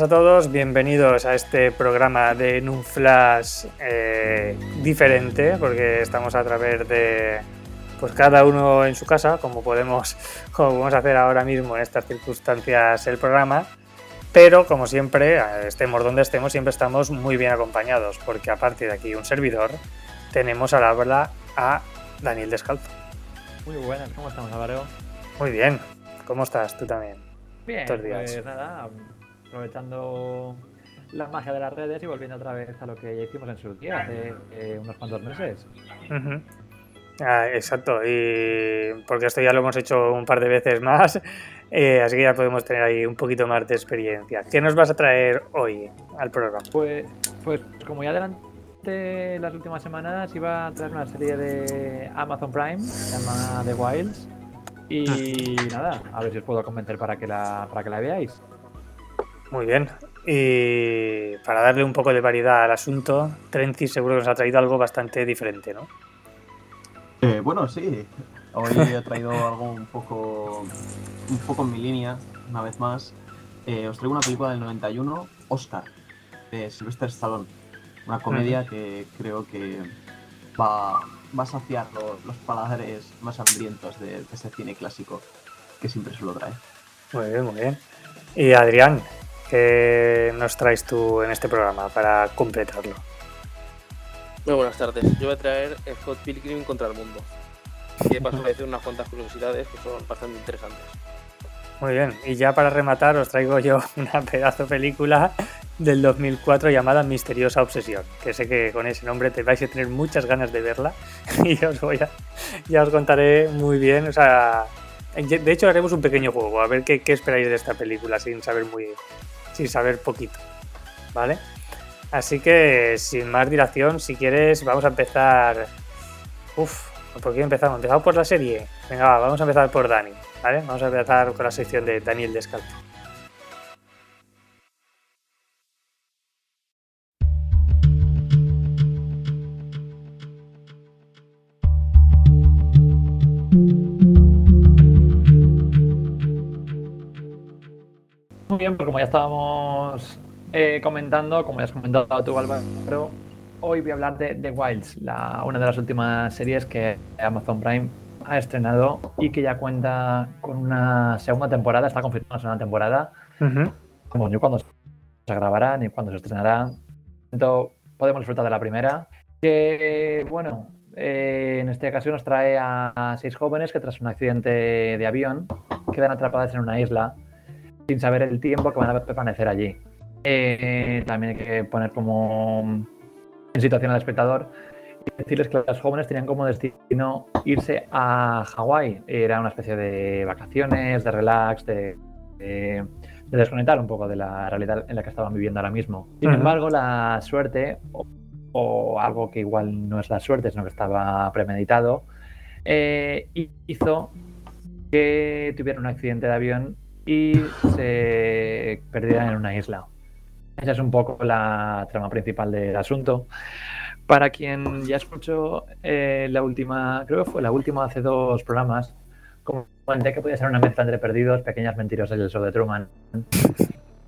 buenas a todos, bienvenidos a este programa de En un Flash eh, diferente, porque estamos a través de pues cada uno en su casa, como podemos, como podemos hacer ahora mismo en estas circunstancias el programa. Pero como siempre, estemos donde estemos, siempre estamos muy bien acompañados, porque aparte de aquí un servidor, tenemos al habla a Daniel Descalzo. Muy buenas, ¿cómo estamos, Álvaro? Muy bien, ¿cómo estás tú también? Bien, pues nada, aprovechando la magia de las redes y volviendo otra vez a lo que ya hicimos en su día hace eh, unos cuantos meses. Ah, exacto, y porque esto ya lo hemos hecho un par de veces más, eh, así que ya podemos tener ahí un poquito más de experiencia. ¿Qué nos vas a traer hoy al programa? Pues, pues como ya adelanté las últimas semanas, iba a traer una serie de Amazon Prime, se llama The Wilds, y nada, a ver si os puedo convencer para que la, para que la veáis. Muy bien. Y para darle un poco de variedad al asunto, Trency seguro que nos ha traído algo bastante diferente, ¿no? Eh, bueno, sí. Hoy he traído algo un poco, un poco en mi línea, una vez más. Eh, os traigo una película del 91, Oscar, de Sylvester Stallone. Una comedia que creo que va, va a saciar los, paladares más hambrientos de, de, ese cine clásico que siempre se lo trae. Muy bien, muy bien. Y Adrián, ¿qué nos traes tú en este programa para completarlo? Muy buenas tardes. Yo voy a traer Scott Pilgrim contra el mundo. Y de paso voy a decir unas cuantas curiosidades que son bastante interesantes. Muy bien, y ya para rematar os traigo yo una pedazo película del 2004 llamada Misteriosa Obsesión, que sé que con ese nombre te vais a tener muchas ganas de verla y os voy a, ya os contaré muy bien, o sea, de hecho haremos un pequeño juego, a ver qué, qué esperáis de esta película sin saber muy, sin saber poquito, ¿vale? Así que, sin más dilación, si quieres, vamos a empezar. Uf, ¿por qué empezamos? ¿Empezamos por la serie? Venga, vamos a empezar por Dani, ¿vale? Vamos a empezar con la sección de Daniel Descalzo. Muy bien, pues como ya estábamos eh, comentando, como ya has comentado tú, Álvaro, hoy voy a hablar de The Wilds, la, una de las últimas series que Amazon Prime ha estrenado y que ya cuenta con una segunda temporada, está confirmada una segunda temporada. Como ni cuando se grabará ni cuando se estrenará. Entonces, podemos disfrutar de la primera. Que, bueno, eh, en este caso nos trae a, seis jóvenes que tras un accidente de avión quedan atrapadas en una isla sin saber el tiempo que van a permanecer allí. Eh, también hay que poner como en situación al espectador y decirles que los jóvenes tenían como destino irse a Hawái. Era una especie de vacaciones, de relax, de, desconectar un poco de la realidad en la que estaban viviendo ahora mismo. Sin embargo, la suerte, o, algo que igual no es la suerte, sino que estaba premeditado, eh, hizo que tuvieran un accidente de avión y se perdieran en una isla. Esa es un poco la trama principal del asunto. Para quien ya escuchó eh, la última, creo que fue la última hace dos programas, comenté que podía ser una mezcla entre Perdidos, Pequeñas Mentirosas y el show de Truman.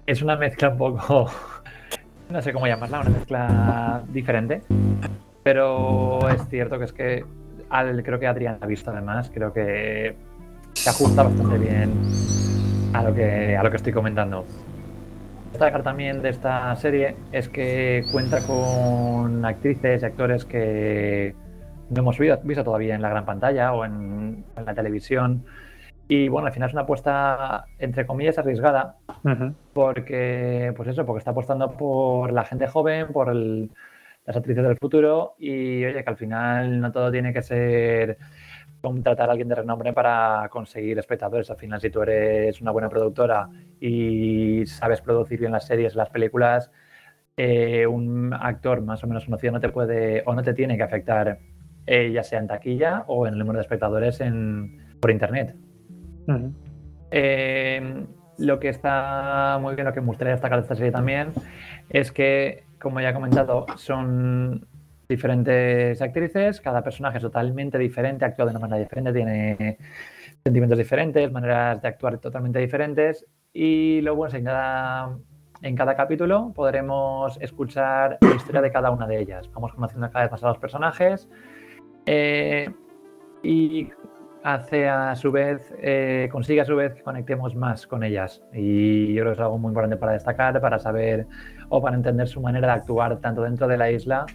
Es una mezcla un poco, no sé cómo llamarla, una mezcla diferente, pero es cierto que es que creo que Adrián ha visto además, creo que se ajusta bastante bien a lo que, a lo que estoy comentando. Destacar también de esta serie es que cuenta con actrices y actores que no hemos visto todavía en la gran pantalla o en, la televisión. Y bueno, al final es una apuesta, entre comillas, arriesgada, porque, pues eso, porque está apostando por la gente joven, por las actrices del futuro, y oye, que al final no todo tiene que ser contratar a alguien de renombre para conseguir espectadores. Al final, si tú eres una buena productora y sabes producir bien las series, las películas, eh, un actor más o menos conocido no te puede o no te tiene que afectar, eh, ya sea en taquilla o en el número de espectadores en, por internet. Eh, lo que está muy bien, lo que me gustaría destacar de esta serie también, es que, como ya he comentado, son diferentes actrices, cada personaje es totalmente diferente, actúa de una manera diferente, tiene sentimientos diferentes, maneras de actuar totalmente diferentes y lo bueno, sin nada En cada capítulo podremos escuchar la historia de cada una de ellas. Vamos conociendo cada vez más a los personajes eh, y hace a su vez, eh, consigue a su vez que conectemos más con ellas. Y yo creo que es algo muy importante para destacar, para saber o para entender su manera de actuar tanto dentro de la isla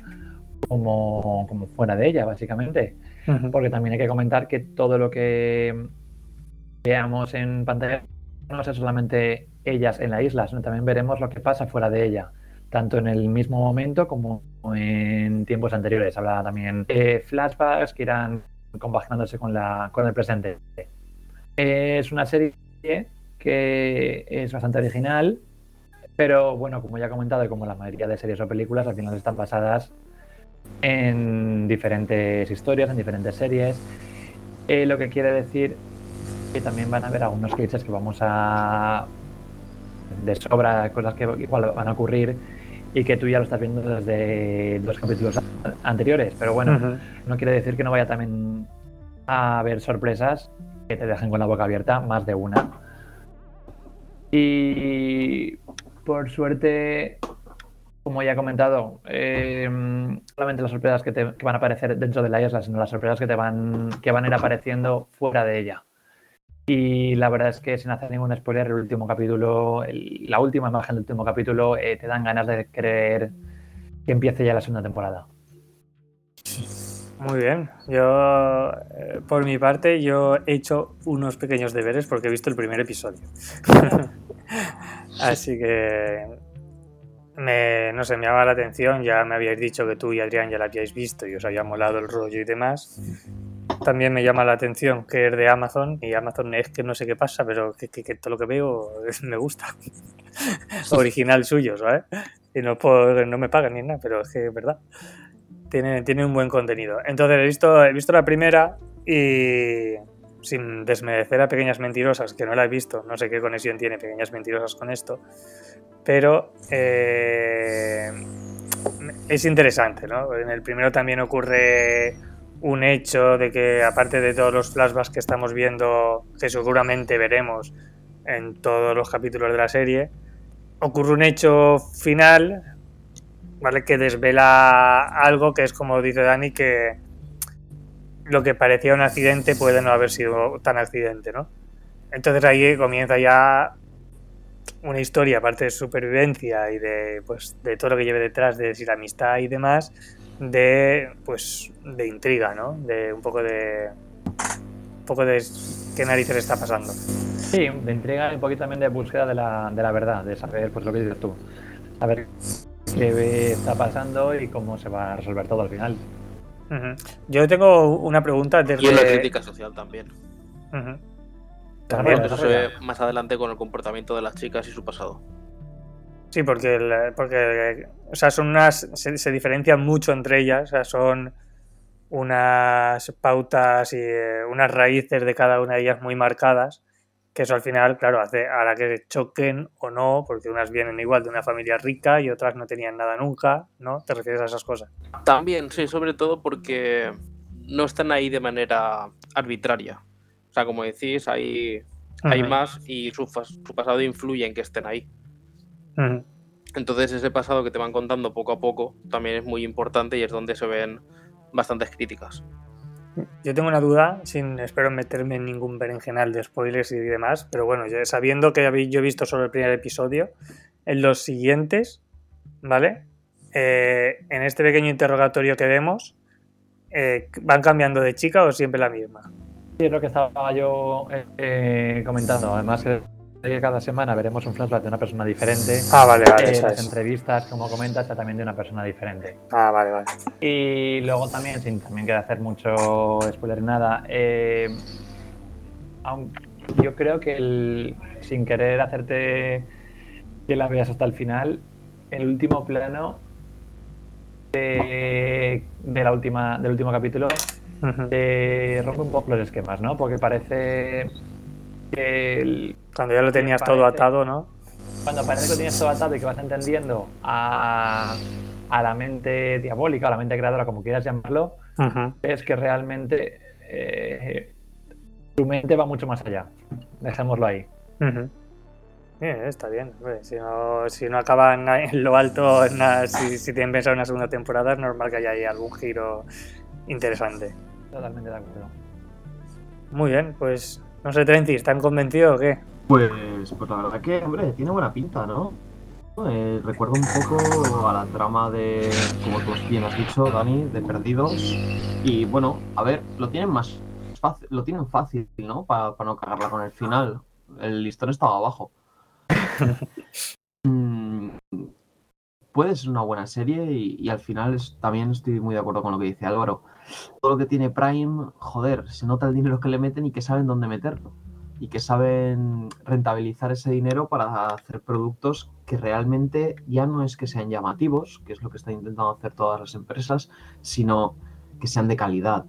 como, como fuera de ella, básicamente. Porque también hay que comentar que todo lo que veamos en pantalla no es solamente ellas en la isla, sino también veremos lo que pasa fuera de ella, tanto en el mismo momento como en tiempos anteriores. Habla también de flashbacks que irán compaginándose con, la, con el presente. Es una serie que es bastante original, pero bueno, como ya he comentado, y como la mayoría de series o películas, al final están basadas en diferentes historias, en diferentes series. Eh, lo que quiere decir que también van a haber algunos cases que vamos a de sobra, cosas que igual van a ocurrir y que tú ya lo estás viendo desde los capítulos anteriores. Pero bueno, no quiere decir que no vaya también a haber sorpresas que te dejen con la boca abierta, más de una. Y por suerte, como ya he comentado, eh, solamente las sorpresas que, van a aparecer dentro de la isla, sino las sorpresas que te van, que van a ir apareciendo fuera de ella. Y la verdad es que sin hacer ningún spoiler, el último capítulo, la última imagen del último capítulo, eh, te dan ganas de creer que empiece ya la segunda temporada. Muy bien. Yo, eh, por mi parte, yo he hecho unos pequeños deberes porque he visto el primer episodio. Así que me, no sé, me llama la atención, ya me habíais dicho que tú y Adrián ya la habíais visto y os había molado el rollo y demás. También me llama la atención que es de Amazon y Amazon es que no sé qué pasa, pero que, todo lo que veo me gusta. Original suyo, ¿sabes? Y no, por, no me pagan ni nada, pero es que es verdad. Tiene, tiene un buen contenido. Entonces he visto, he visto la primera y sin desmerecer a Pequeñas Mentirosas, que no la he visto, no sé qué conexión tiene Pequeñas Mentirosas con esto, pero eh, es interesante, ¿no? En el primero también ocurre un hecho de que, aparte de todos los flashbacks que estamos viendo, que seguramente veremos en todos los capítulos de la serie, ocurre un hecho final, ¿vale? Que desvela algo que es como dice Dani, que lo que parecía un accidente puede no haber sido tan accidente, ¿no? Entonces ahí comienza ya una historia, aparte de supervivencia y de, pues, de todo lo que lleve detrás, de decir amistad y demás, de, pues, de intriga, ¿no? De un poco de... Un poco de qué narices está pasando. Sí, de intriga y un poquito también de búsqueda de la, de la verdad, de saber pues lo que dices tú. Saber qué está pasando y cómo se va a resolver todo al final. Yo tengo una pregunta desde... Y la crítica social también. También eso se ve más adelante con el comportamiento de las chicas y su pasado. Sí, porque, porque o sea, son unas, se, diferencian mucho entre ellas, o sea, son unas pautas y eh, unas raíces de cada una de ellas muy marcadas que eso al final, claro, hace a la que choquen o no, porque unas vienen igual de una familia rica y otras no tenían nada nunca, ¿no? ¿Te refieres a esas cosas? También, sí, sobre todo porque no están ahí de manera arbitraria. Sea, como decís, hay, hay más y su, su, pasado influye en que estén ahí. Entonces ese pasado que te van contando poco a poco también es muy importante y es donde se ven bastantes críticas. Yo tengo una duda, sin espero meterme en ningún berenjenal de spoilers y demás, pero bueno, sabiendo que yo he visto solo el primer episodio, en los siguientes, ¿vale? Eh, en este pequeño interrogatorio que vemos, eh, ¿van cambiando de chica o siempre la misma? Sí, es lo que estaba yo eh, comentando. Además, que cada semana veremos un flashback de una persona diferente. Ah, vale, vale. Eh, las entrevistas, como comentas, también de una persona diferente. Ah, vale, vale. Y luego también, sin también quiero hacer mucho spoiler nada, eh, yo creo que el, sin querer hacerte que la veas hasta el final, el último plano de, la última, del último capítulo te rompe un poco los esquemas, ¿no? Porque parece cuando ya lo tenías todo atado, ¿no? Cuando parece que lo tienes todo atado y que vas entendiendo a, la mente diabólica, a la mente creadora, como quieras llamarlo, es que realmente eh, tu mente va mucho más allá. Dejémoslo ahí. Bien, está bien. hombre, Si no, si no acaban en lo alto, en la- si, si tienen pensado una segunda temporada, es normal que haya ahí algún giro interesante. Totalmente de acuerdo. Muy bien, pues no sé, Trenty, ¿están convencidos o qué? Pues, pues la verdad que, hombre, tiene buena pinta, ¿no? Eh, recuerdo un poco a la trama de, como tú bien has dicho, Dani, de Perdidos. Y bueno, a ver, lo tienen más fácil, lo tienen fácil, ¿no? Para no cagarla con el final. El listón estaba abajo. Mm, puede ser una buena serie y, y al final es- también estoy muy de acuerdo con lo que dice Álvaro. Todo lo que tiene Prime, joder, se nota el dinero que le meten y que saben dónde meterlo. Y que saben rentabilizar ese dinero para hacer productos que realmente ya no es que sean llamativos, que es lo que están intentando hacer todas las empresas, sino que sean de calidad.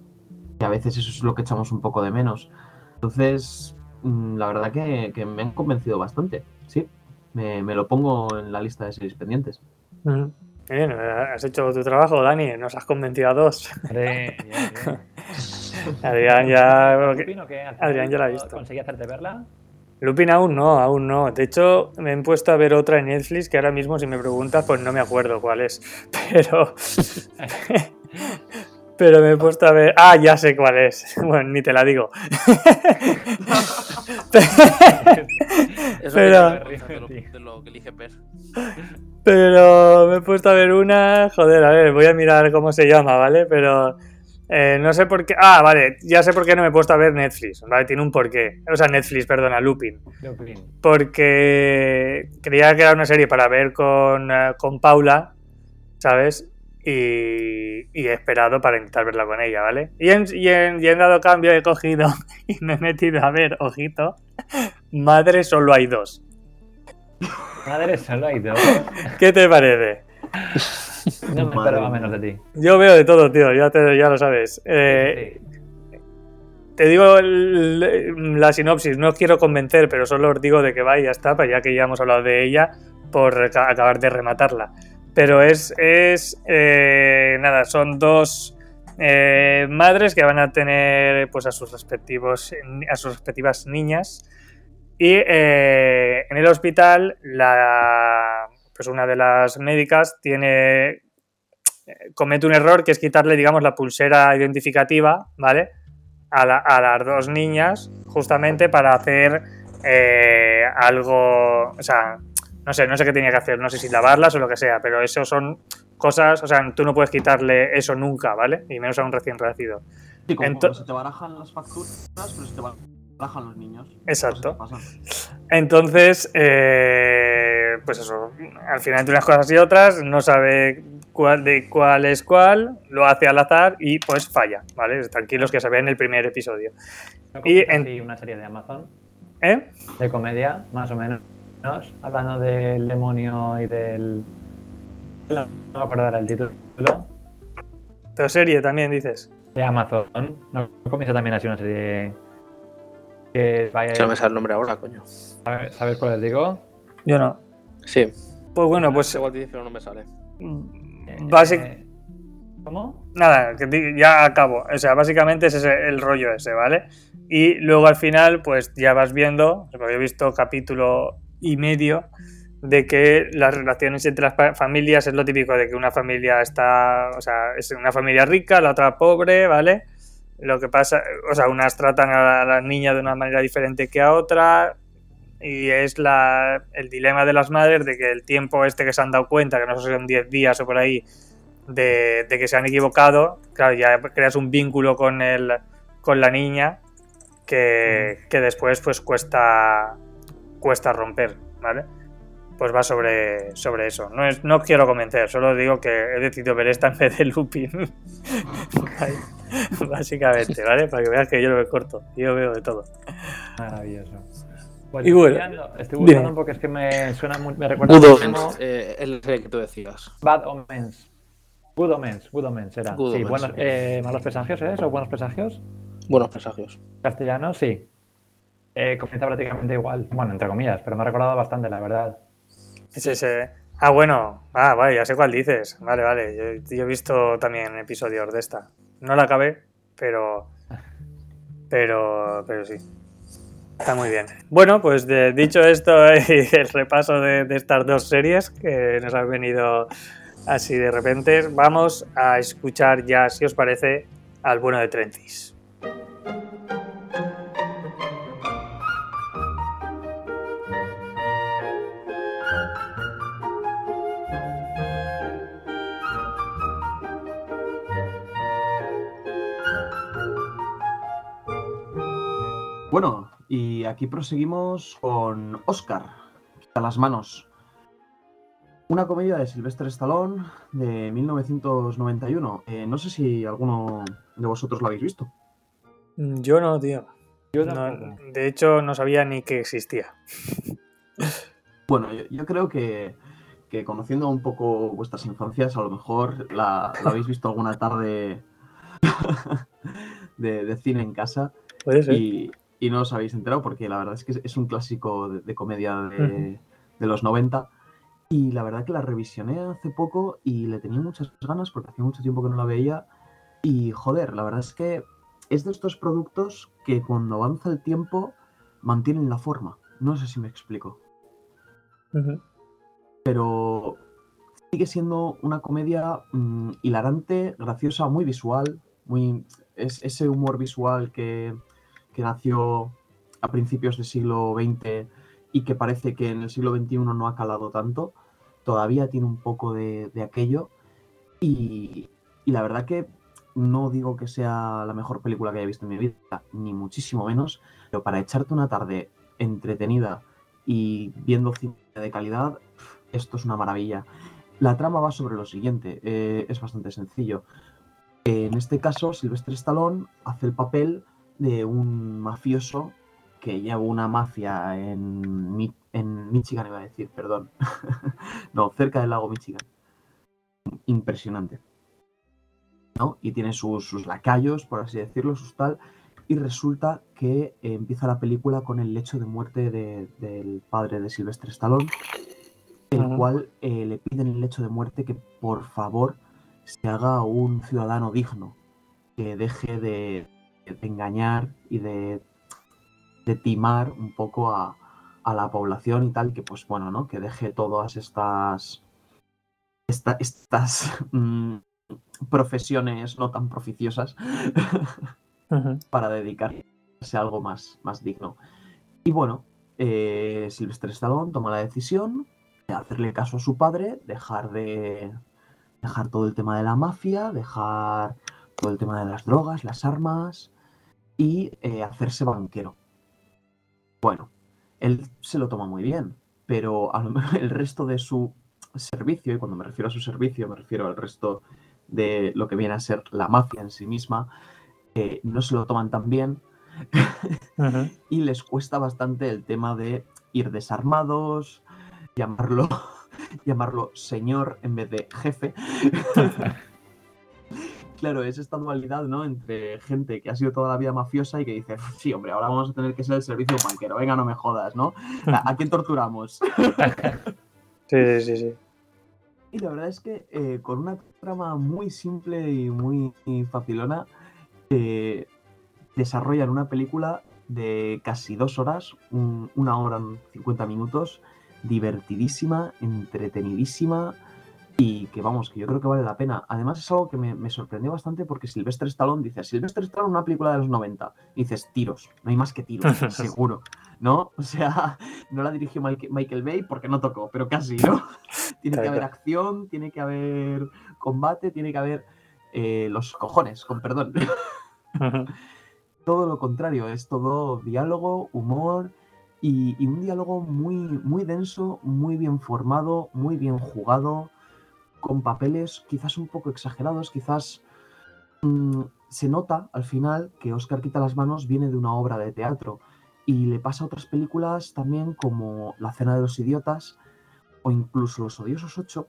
Y a veces eso es lo que echamos un poco de menos. Entonces, mm, la verdad que, que me han convencido bastante. Sí, me, me lo pongo en la lista de series pendientes. Ujú. Bien, has hecho tu trabajo, Dani, nos has convencido a dos. Hombre, bien, bien. Adrián ya... Que Adrián ya la ha visto. Conseguí hacerte verla. Lupin aún no, aún no. De hecho, me he puesto a ver otra en Netflix que ahora mismo, si me preguntas, pues no me acuerdo cuál es. Pero. Pero me he puesto a ver. Ah, ya sé cuál es. Bueno, ni te la digo. Eso Pero- que de, lo, de lo que elige Per. Pero me he puesto a ver una. Joder, a ver, voy a mirar cómo se llama, ¿vale? Pero. eh, no sé por qué. Ah, vale, ya sé por qué no me he puesto a ver Netflix. Vale, tiene un porqué. O sea, Netflix, perdona, Lupin. Lupin. porque creía que era una serie para ver con, eh, con Paula, ¿sabes? Y, y he esperado para intentar verla con ella, ¿vale? Y en, y en- y en dado cambio he cogido y me he metido a ver, ojito, Madre solo hay dos. Madre, solo hay dos. ¿Qué te parece? No me esperaba menos de ti. Yo veo de todo, tío, ya, te- ya lo sabes. Eh, Sí. Te digo el- la sinopsis, no os quiero convencer, pero solo os digo de que va y ya está, pues ya que ya hemos hablado de ella, por ca- acabar de rematarla. Pero es, es eh, nada, son dos eh, madres que van a tener pues a sus respectivos a sus respectivas niñas y eh, en el hospital la pues una de las médicas tiene eh, comete un error que es quitarle digamos la pulsera identificativa, ¿vale? a, la- a las dos niñas justamente para hacer eh, algo, o sea, no sé, no sé qué tenía que hacer, no sé si lavarlas o lo que sea, pero eso son cosas, o sea, tú no puedes quitarle eso nunca, ¿vale? Y menos a un recién nacido. Sí, como se te barajan las facturas, pero se te barajan los niños. Exacto. Entonces, eh, pues eso, al final entre unas cosas y otras, no sabe cuál de cuál es cuál, lo hace al azar y pues falla, ¿vale? Tranquilos que se ve en el primer episodio. ¿No Y en- una serie de Amazon ¿Eh? de comedia, más o menos, hablando del demonio y del. No me acuerdo ahora el título. Pero serie también dices. De Amazon. ¿No comienza también así una serie que vaya Si no me sale el nombre ahora, coño. ¿Sabes ¿sabes cuál les digo? Yo no. Sí. Pues bueno, pues Igual te dice, pero no me sale. básic- Eh, ¿Cómo? nada, que ya acabo. O sea, básicamente ese es el rollo ese, ¿vale? Y luego al final, pues ya vas viendo, porque he visto capítulo y medio, de que las relaciones entre las familias es lo típico de que una familia está, o sea, es una familia rica, la otra pobre, ¿vale? Lo que pasa, o sea, unas tratan a las niñas de una manera diferente que a otra, y es la, el dilema de las madres de que el tiempo este que se han dado cuenta, que no sé si son 10 días o por ahí, de, de que se han equivocado, claro, ya creas un vínculo con, el, con la niña que, que después pues cuesta, cuesta romper, ¿vale? Pues va sobre, sobre eso. No, es, no quiero convencer, solo digo que he decidido ver esta en vez de Lupin. Básicamente, ¿vale? Para que veas que yo lo veo corto. Yo veo de todo. Maravilloso. Y estoy bueno, buscando- estoy buscando porque es que me suena muy, me recuerda Good Omens, eh, el que tú decías. Bad Omens. Good Omens, Good Omens era. Good sí, Omens, buenos, sí. eh, malos presagios, ¿es? ¿O buenos presagios? Buenos presagios. Castellano, sí. Eh, comienza prácticamente igual. Bueno, entre comillas, pero me ha recordado bastante, la verdad. Ah, bueno. Ah, vale, ya sé cuál dices. Vale, vale. Yo, yo he visto también episodios de esta. No la acabé, pero. Pero. Pero sí. Está muy bien. Bueno, pues de- dicho esto y el repaso de, de estas dos series que nos han venido así de repente, vamos a escuchar ya, si os parece, al bueno de Trentis. Bueno, y aquí proseguimos con Oscar, a las manos. Una comedia de Sylvester Stallone de 1991. Eh, no sé si alguno de vosotros lo habéis visto. Yo no, tío. Yo No, de hecho, no sabía ni que existía. Bueno, yo, yo creo que, que conociendo un poco vuestras infancias, a lo mejor la, la habéis visto alguna tarde de, de cine en casa Puede ser. y, y no os habéis enterado porque la verdad es que es, un clásico de, de comedia de, los 90 y la verdad que la revisioné hace poco y le tenía muchas ganas porque hacía mucho tiempo que no la veía. Y joder, la verdad es que es de estos productos que cuando avanza el tiempo mantienen la forma. No sé si me explico. Pero sigue siendo una comedia mm, hilarante, graciosa, muy visual, muy es ese humor visual que, que nació a principios del siglo XX y que parece que en el siglo XXI no ha calado tanto, todavía tiene un poco de, de aquello y, y la verdad que no digo que sea la mejor película que haya visto en mi vida, ni muchísimo menos, pero para echarte una tarde entretenida y viendo cine de calidad, esto es una maravilla. La trama va sobre lo siguiente, eh, es bastante sencillo. En este caso, Sylvester Stallone hace el papel de un mafioso que lleva una mafia en, Mi- en Michigan, iba a decir, perdón. no, cerca del lago Michigan. Impresionante. ¿no? Y tiene sus, sus lacayos, por así decirlo, sus tal. Y resulta que eh, empieza la película con el lecho de muerte de- del padre de Sylvester Stallone, el cual eh, le piden el lecho de muerte que por favor se haga un ciudadano digno, que deje de, de engañar y de, de timar un poco a, a la población y tal, que pues bueno, ¿no? Que deje todas estas, esta- estas mm, profesiones no tan proficiosas para dedicarse a algo más, más digno. Y bueno, eh, Sylvester Stallone toma la decisión de hacerle caso a su padre, dejar de dejar todo el tema de la mafia, dejar todo el tema de las drogas, las armas y eh, hacerse banquero. Bueno, él se lo toma muy bien, pero a lo mejor el resto de su servicio, y cuando me refiero a su servicio me refiero al resto de lo que viene a ser la mafia en sí misma, eh, no se lo toman tan bien y les cuesta bastante el tema de ir desarmados, llamarlo, llamarlo señor en vez de jefe. Claro, es esta dualidad, ¿no? Entre gente que ha sido toda la vida mafiosa y que dice, sí, hombre, ahora vamos a tener que ser el servicio banquero, venga, no me jodas, ¿no? ¿A, a quién torturamos? Sí, sí, sí. Y la verdad es que eh, con una trama muy simple y muy facilona, eh, desarrollan una película de casi dos horas, un- una hora y 50 minutos, divertidísima, entretenidísima y que vamos, que yo creo que vale la pena. Además es algo que me, me sorprendió bastante porque Sylvester Stallone dice, Sylvester Stallone una película de los 90, y dices tiros, no hay más que tiros, seguro, ¿no? O sea, no la dirigió Mike- Michael Bay porque no tocó, pero casi, ¿no? tiene que haber acción, tiene que haber combate, tiene que haber eh, los cojones, con perdón. Todo lo contrario, es todo diálogo, humor y, y un diálogo muy, muy denso, muy bien formado, muy bien jugado, con papeles quizás un poco exagerados, quizás mm, se nota al final que Oscar quita las manos viene de una obra de teatro y le pasa a otras películas también como La cena de los idiotas o incluso Los odiosos 8,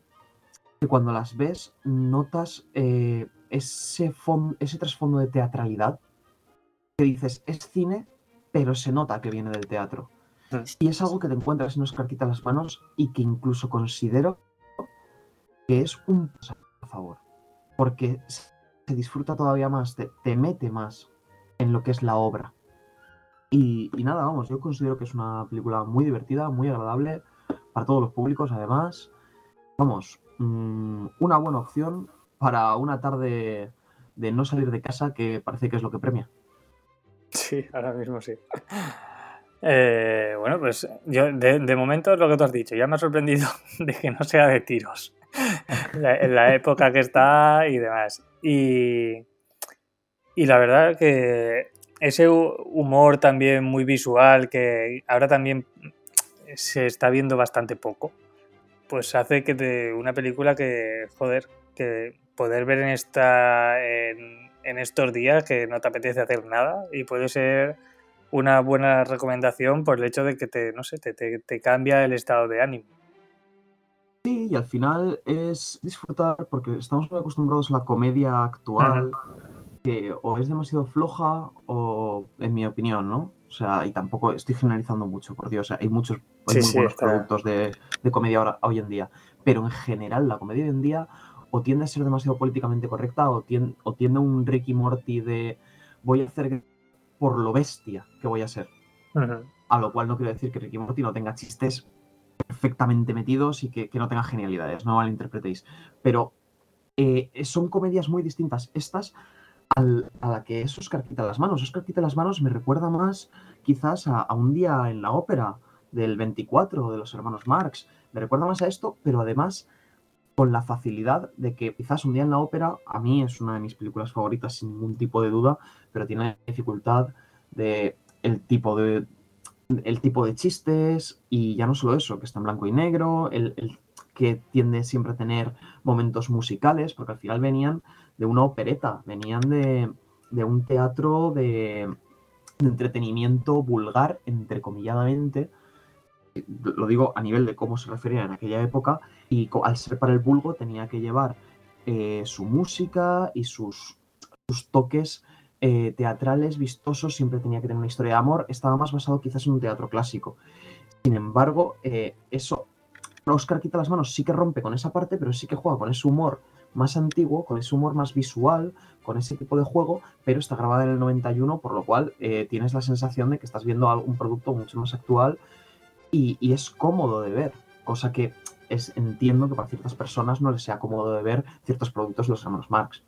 que cuando las ves notas eh, ese, ese trasfondo de teatralidad que dices, es cine, pero se nota que viene del teatro. Mm. Y es algo que te encuentras en Oscar quita las manos y que incluso considero que es un paso a favor. Porque se disfruta todavía más, te, te mete más en lo que es la obra. Y, nada, vamos, yo considero que es una película muy divertida, muy agradable para todos los públicos, además. Vamos, mm, una buena opción para una tarde de no salir de casa, que parece que es lo que premia. Sí, ahora mismo sí. Eh, bueno, pues yo de, de momento es lo que tú has dicho. Ya me ha sorprendido de que no sea de tiros. La- en la época que está y demás. Y, y la verdad que ese hu- humor también muy visual que ahora también se está viendo bastante poco, pues hace que una película que, joder, que poder ver en esta en, estos días que no te apetece hacer nada y puede ser una buena recomendación por el hecho de que te, no sé, te, te cambia el estado de ánimo. Sí, y al final es disfrutar porque estamos muy acostumbrados a la comedia actual, que o es demasiado floja o, en mi opinión, ¿no? O sea, y tampoco estoy generalizando mucho, por Dios, o sea, hay muchos hay Sí, muy sí, buenos está- productos de, de comedia ahora, hoy en día, pero en general la comedia hoy en día o tiende a ser demasiado políticamente correcta o tiende, o tiende a un Ricky Morty de voy a hacer por lo bestia que voy a ser. A lo cual no quiero decir que Ricky Morty no tenga chistes perfectamente metidos y que, que no tenga genialidades, no malinterpretéis. Pero eh, son comedias muy distintas estas a la que es Oscar quita las manos. Oscar quita las manos me recuerda más quizás a, a un día en la ópera del 24 de los hermanos Marx. Me recuerda más a esto, pero además con la facilidad de que quizás un día en la ópera, a mí es una de mis películas favoritas sin ningún tipo de duda, pero tiene la dificultad de el tipo de el tipo de chistes y ya no solo eso, que está en blanco y negro, el, el que tiende siempre a tener momentos musicales, porque al final venían de una opereta, venían de, de un teatro de, entretenimiento vulgar, entrecomilladamente, lo digo a nivel de cómo se refería en aquella época, y al ser para el vulgo tenía que llevar eh, su música y sus, sus toques eh, teatrales vistosos, siempre tenía que tener una historia de amor, estaba más basado quizás en un teatro clásico. Sin embargo, eh, eso, Oscar quita las manos, sí que rompe con esa parte, pero sí que juega con ese humor más antiguo, con ese humor más visual, con ese tipo de juego, pero está grabada en el 91, por lo cual eh, tienes la sensación de que estás viendo algún producto mucho más actual y, es cómodo de ver, cosa que es, entiendo que para ciertas personas no les sea cómodo de ver ciertos productos de los hermanos Marx.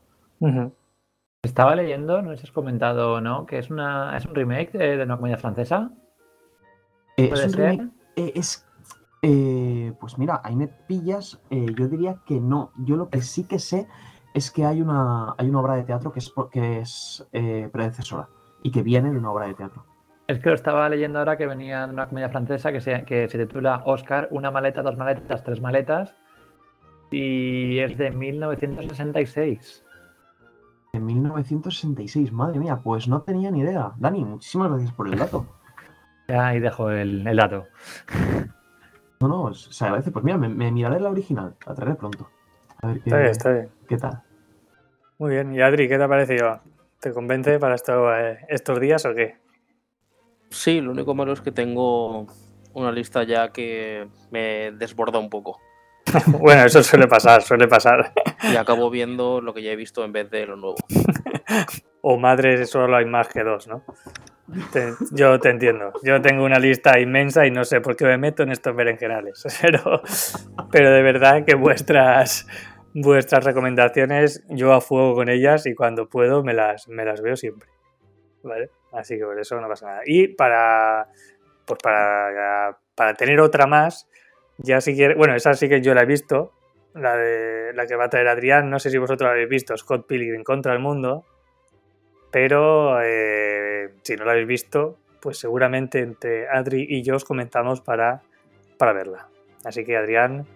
Estaba leyendo, no sé si has comentado o no, que es, una, es un remake de, de una comedia francesa. Eh, ¿Puede es un ser? remake, eh, es, eh, pues mira, ahí me pillas, eh, yo diría que no, yo lo que sí que sé es que hay una, hay una obra de teatro que es, que es eh, predecesora y que viene de una obra de teatro. Es que lo estaba leyendo ahora que venía de una comedia francesa que se, que se titula Oscar, una maleta, dos maletas, tres maletas. Y es de 1966. En 1966, madre mía, pues no tenía ni idea. Dani, muchísimas gracias por el dato. Ya ahí dejo el, el dato. No, no, se agradece. Pues mira, me, me miraré la original, la traeré pronto. A ver qué, Está bien, está bien. qué tal. Muy bien. ¿Y Adri, qué te ha parecido? ¿Te convence para esto, eh, estos días o qué? Sí, lo único malo es que tengo una lista ya que me desborda un poco. Bueno, eso suele pasar, suele pasar. Y acabo viendo lo que ya he visto en vez de lo nuevo. O madres, solo hay más que dos, ¿no? Te- yo te entiendo. Yo tengo una lista inmensa y no sé por qué me meto en estos berenjenales. Pero, pero de verdad que vuestras, vuestras recomendaciones, yo a fuego con ellas y cuando puedo me las, me las veo siempre. ¿Vale? Así que por eso no pasa nada. Y para, pues para, para tener otra más, ya si quieres, bueno, esa sí que yo la he visto, la de la que va a traer Adrián, no sé si vosotros la habéis visto, Scott Pilgrim contra el mundo, pero eh, si no la habéis visto, pues seguramente entre Adri y yo os comentamos para, para verla. Así que Adrián,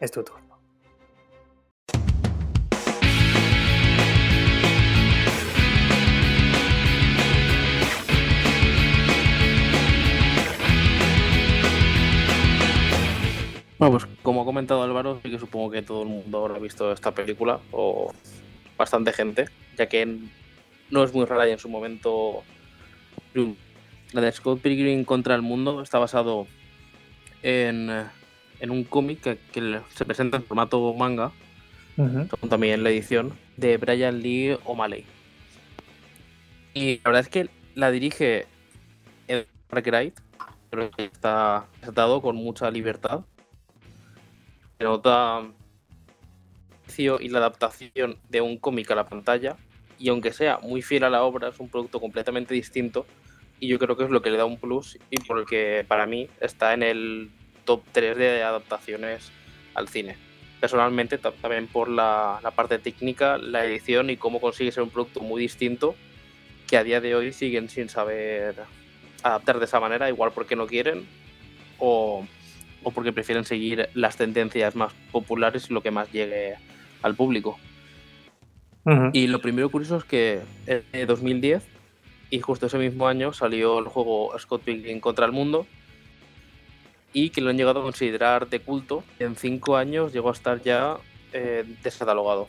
es tu turno. Bueno, pues como ha comentado Álvaro, sí que supongo que todo el mundo habrá visto esta película, o bastante gente, ya que no es muy rara y en su momento. La de Scott Pilgrim contra el mundo está basado en, en un cómic que, que se presenta en formato manga, según también la edición, de Brian Lee O'Malley. Y la verdad es que la dirige Knight, creo que está tratado con mucha libertad. Se nota y la adaptación de un cómic a la pantalla y aunque sea muy fiel a la obra es un producto completamente distinto y yo creo que es lo que le da un plus y por el que para mí está en el top 3 de adaptaciones al cine. Personalmente también por la, la parte técnica, la edición y cómo consigue ser un producto muy distinto que a día de hoy siguen sin saber adaptar de esa manera, igual porque no quieren o, o porque prefieren seguir las tendencias más populares y lo que más llegue al público. Y lo primero curioso es que en 2010 y justo ese mismo año salió el juego Scott Pilgrim contra el mundo y que lo han llegado a considerar de culto. En cinco años llegó a estar ya eh, descatalogado.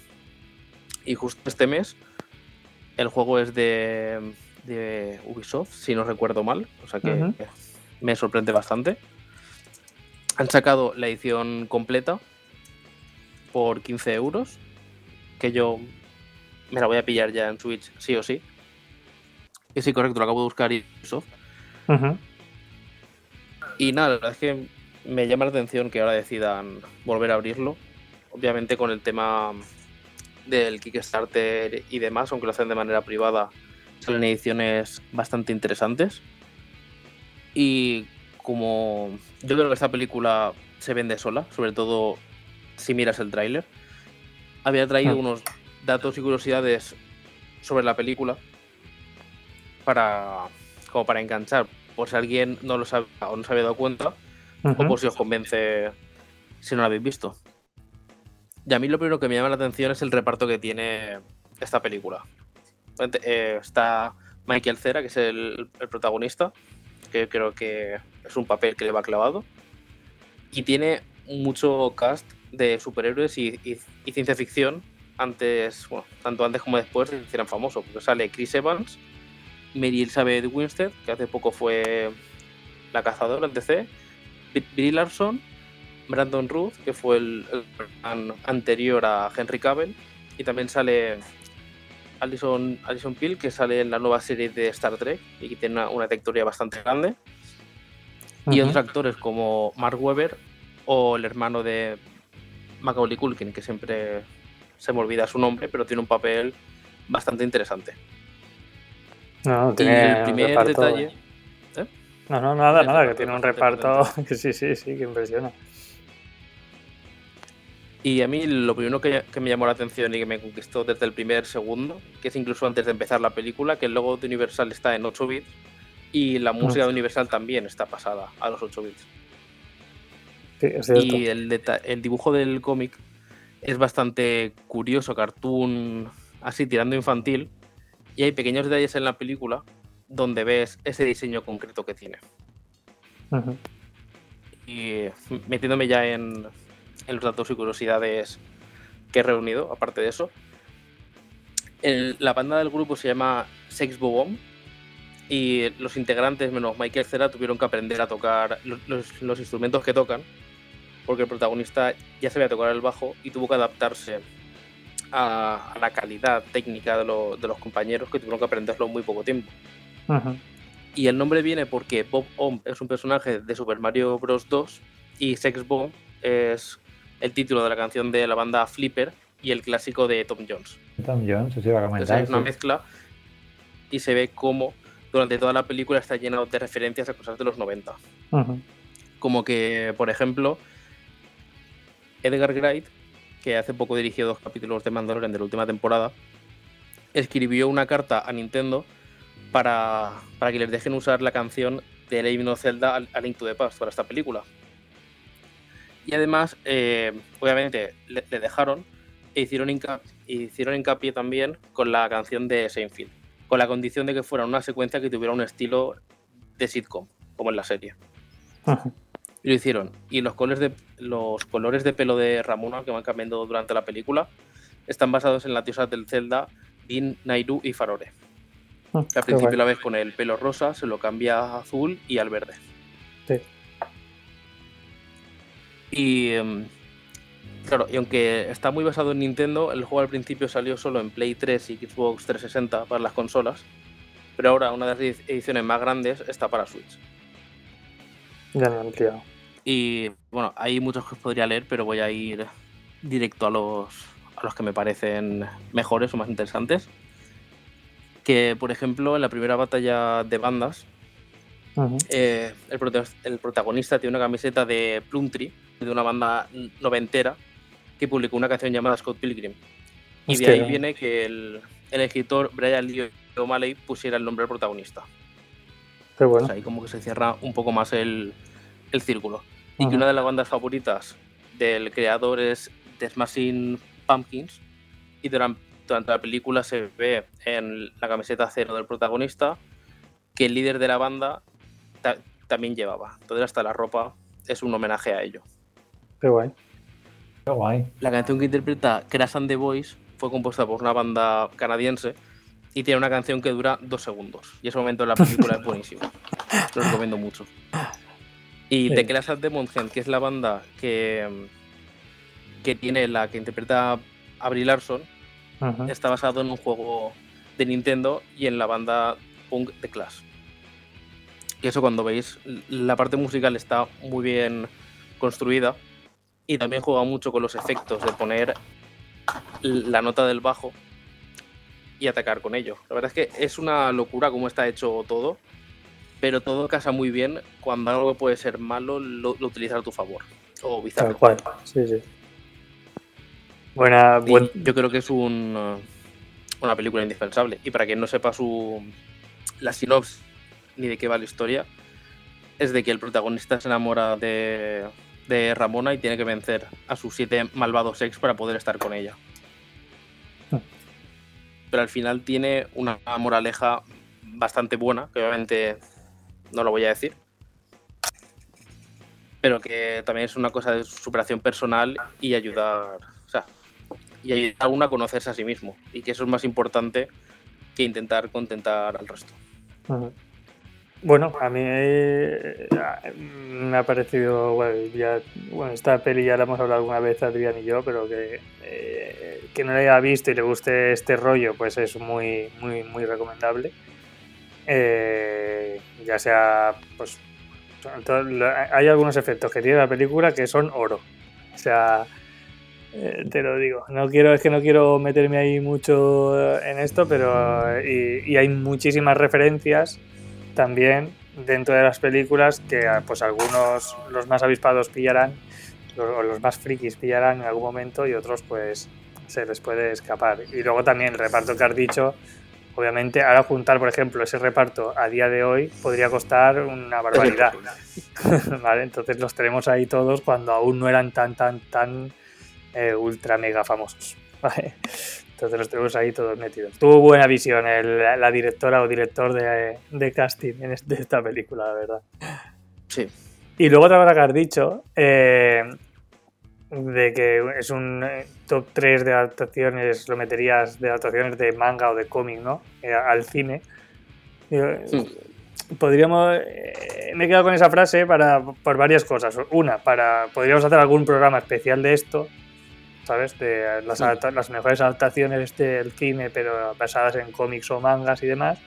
Y justo este mes el juego es de, de Ubisoft, si no recuerdo mal, o sea que me sorprende bastante. Han sacado la edición completa por 15 euros, que yo me la voy a pillar ya en Switch, sí o sí. Y sí, correcto, lo acabo de buscar y Y nada, la verdad es que me llama la atención que ahora decidan volver a abrirlo. Obviamente con el tema del Kickstarter y demás, aunque lo hacen de manera privada, son ediciones bastante interesantes. Y como yo creo que esta película se vende sola, sobre todo si miras el tráiler. Había traído hmm. unos datos y curiosidades sobre la película para como para enganchar, por si alguien no lo sabe o no se había dado cuenta, o por si os convence si no lo habéis visto. Y a mí lo primero que me llama la atención es el reparto que tiene esta película. Eh, está Michael Cera, que es el, el, protagonista, que creo que es un papel que le va clavado. Y tiene mucho cast de superhéroes y, ciencia ficción antes, tanto antes como después de que hicieran famoso, porque sale Chris Evans, Mary Elizabeth Winstead, que hace poco fue la cazadora en DC, Billy Larson, Brandon Ruth, que fue el, anterior a Henry Cavill, y también sale Alison, Alison Peel, que sale en la nueva serie de Star Trek y que tiene una, una trayectoria bastante grande. Y otros actores como Mark Webber o el hermano de Macaulay Culkin, que siempre se me olvida su nombre, pero tiene un papel bastante interesante. No, tiene el primer detalle. ¿eh? No, no, nada, nada, que tiene un reparto que sí, sí, sí, que impresiona. Y a mí lo primero que, me llamó la atención y que me conquistó desde el primer segundo, que es incluso antes de empezar la película, que el logo de Universal está en 8 bits y la música de Universal también está pasada a los 8 bits y el, el dibujo del cómic es bastante curioso, cartoon, así tirando infantil. Y hay pequeños detalles en la película donde ves ese diseño concreto que tiene. Y metiéndome ya en, los datos y curiosidades que he reunido, aparte de eso, la banda del grupo se llama Sex Bobom y los integrantes, menos Michael Cera, tuvieron que aprender a tocar los instrumentos que tocan porque el protagonista ya sabía tocar el bajo y tuvo que adaptarse a, la calidad técnica de, los compañeros que tuvieron que aprenderlo en muy poco tiempo. Y el nombre viene porque Bob Om es un personaje de Super Mario Bros. 2 y Sex Bomb es el título de la canción de la banda Flipper y el clásico de Tom Jones. Tom Jones, se va a comentar. Es una mezcla y se ve como durante toda la película está lleno de referencias a cosas de los 90. Como que, por ejemplo, Edgar Wright, que hace poco dirigió dos capítulos de Mandalorian de la última temporada, escribió una carta a Nintendo para, que les dejen usar la canción de Legend of Zelda a Link to the Past para esta película. Y además, eh, obviamente, le, dejaron e hicieron, hicieron hincapié también con la canción de Seinfeld, con la condición de que fuera una secuencia que tuviera un estilo de sitcom, como en la serie. Y lo hicieron. Y los colores de, los colores de pelo de Ramona, que van cambiando durante la película, están basados en la diosa del Zelda, Din, Nairu y Farore. Ah, al principio la ves con el pelo rosa, se lo cambia a azul y al verde. Sí. Y em, claro, y aunque está muy basado en Nintendo, el juego al principio salió solo en Play 3 y Xbox 360 para las consolas, pero ahora una de las ediciones más grandes está para Switch. Ya me. Y bueno, hay muchos que os podría leer, pero voy a ir directo a los, a los que me parecen mejores o más interesantes. Que, por ejemplo, en la primera batalla de bandas, eh, el, prota- el protagonista tiene una camiseta de Plumtree, de una banda noventera, que publicó una canción llamada Scott Pilgrim. Y de ahí viene que el, el escritor Brian Lee O'Malley pusiera el nombre al protagonista. Qué bueno. sea, ahí como que se cierra un poco más el, el círculo. Y que una de las bandas favoritas del creador es The Smashing Pumpkins. Y durante, durante la película se ve en la camiseta cero del protagonista que el líder de la banda ta- también llevaba. Entonces hasta la ropa es un homenaje a ello. Qué guay. Qué guay. La canción que interpreta Crash and the Boys fue compuesta por una banda canadiense y tiene una canción que dura dos segundos. Y ese momento de la película es buenísimo. Lo recomiendo mucho. Y Sí. The Clash of the Mountain, que es la banda que, que tiene la que interpreta a Brie Larson, está basado en un juego de Nintendo y en la banda punk de Clash. Y eso cuando veis, la parte musical está muy bien construida y también juega mucho con los efectos de poner la nota del bajo y atacar con ello. La verdad es que es una locura cómo está hecho todo, pero todo casa muy bien cuando algo puede ser malo lo, lo utilizas a tu favor. O Tal bizarro. cual. Sí, sí. Buena, buen... Yo creo que es un, eh, una película indispensable. Y para quien no sepa su la sinopsis ni de qué va la historia, es de que el protagonista se enamora de, de Ramona y tiene que vencer a sus siete malvados ex para poder estar con ella. Pero al final tiene una moraleja bastante buena, que obviamente no lo voy a decir. Pero que también es una cosa de superación personal y ayudar. O sea, y ayudar a uno a conocerse a sí mismo. Y que eso es más importante que intentar contentar al resto. Bueno, a mí eh, me ha parecido, bueno, ya, bueno, esta peli ya la hemos hablado alguna vez Adrián y yo, pero que, eh, que no la haya visto y le guste este rollo, pues es muy, muy, muy recomendable. Eh, ya sea, pues, hay algunos efectos que tiene la película que son oro. O sea, eh, te lo digo, no quiero, es que no quiero meterme ahí mucho en esto, pero y hay muchísimas referencias también dentro de las películas que ah, pues algunos los más avispados pillarán los- o los más frikis pillarán en algún momento y otros pues se les puede escapar. Y luego también el reparto que has dicho obviamente ahora juntar por ejemplo ese reparto a día de hoy podría costar una barbaridad. Vale entonces los tenemos ahí todos cuando aún no eran tan tan tan eh, ultra mega famosos. Vale entonces los tenemos ahí todos metidos. Tuvo buena visión el- la directora o director de, de casting en este- de esta película, la verdad. Sí. Y luego otra cosa que has dicho, eh, de que es un eh, top 3 de adaptaciones, lo meterías de adaptaciones de manga o de cómic, ¿no? Eh, al cine. Digo, Podríamos. eh, me he quedado con esa frase para, por varias cosas. Una, para. Podríamos hacer algún programa especial de esto, ¿sabes? De las, Sí. las mejores adaptaciones del cine, pero basadas en cómics o mangas y demás.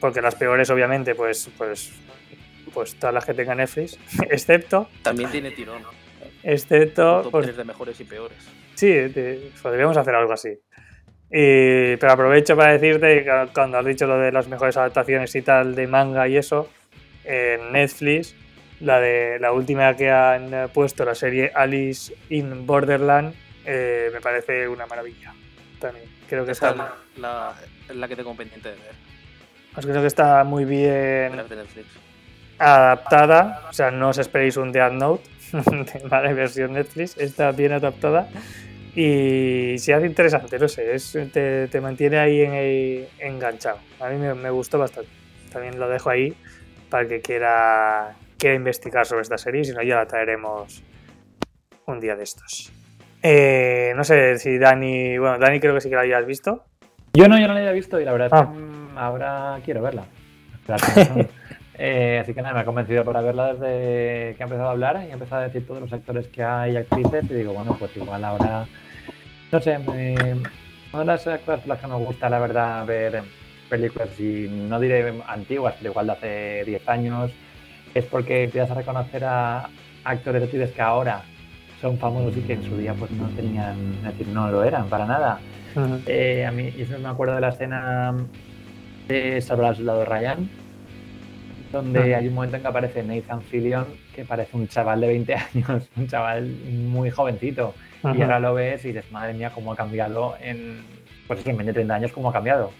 Porque las peores, obviamente, pues. pues pues todas las que tenga Netflix, excepto, También tiene tirón. ¿no? excepto, Top pues, 3 de mejores y peores. Sí, te- podríamos hacer algo así. Y- pero aprovecho para decirte que cuando has dicho lo de las mejores adaptaciones y tal de manga y eso, en Netflix, la de la última que han puesto, la serie Alice in Borderland, eh, me parece una maravilla. También creo que Esta está, es la, la- es la que tengo pendiente de ver. pues creo que está muy de bien de adaptada, o sea, no os esperéis un Death Note, ¿vale? Versión Netflix, está bien adaptada y se hace interesante, no sé, es, te, te mantiene ahí en- enganchado. A mí me, me gustó bastante. También lo dejo ahí para el que quiera, quiera investigar sobre esta serie, si no ya la traeremos un día de estos. Eh, no sé si Dani, bueno, Dani creo que sí que la hayas visto. Yo no, yo no la había visto y la verdad Ah. es que mm, ahora quiero verla. Eh, así que nada, me ha convencido para verla desde que ha empezado a hablar y ha empezado a decir todos los actores que hay y actrices y digo, bueno, pues igual ahora, no sé, me, una de las actores por las que me gusta, la verdad, ver películas, y no diré antiguas, pero igual de hace 10 años, es porque empiezas a reconocer a actores de actrices que ahora son famosos y que en su día pues no tenían, es decir, no lo eran para nada. Eh, a mí, yo me acuerdo de la escena de Salvar al Soldado Ryan, donde hay un momento en que aparece Nathan Fillion, que parece un chaval de 20 años, un chaval muy jovencito. Y Ujú. ahora lo ves y dices, madre mía, cómo ha cambiado en, pues en 20, 30 años, cómo ha cambiado.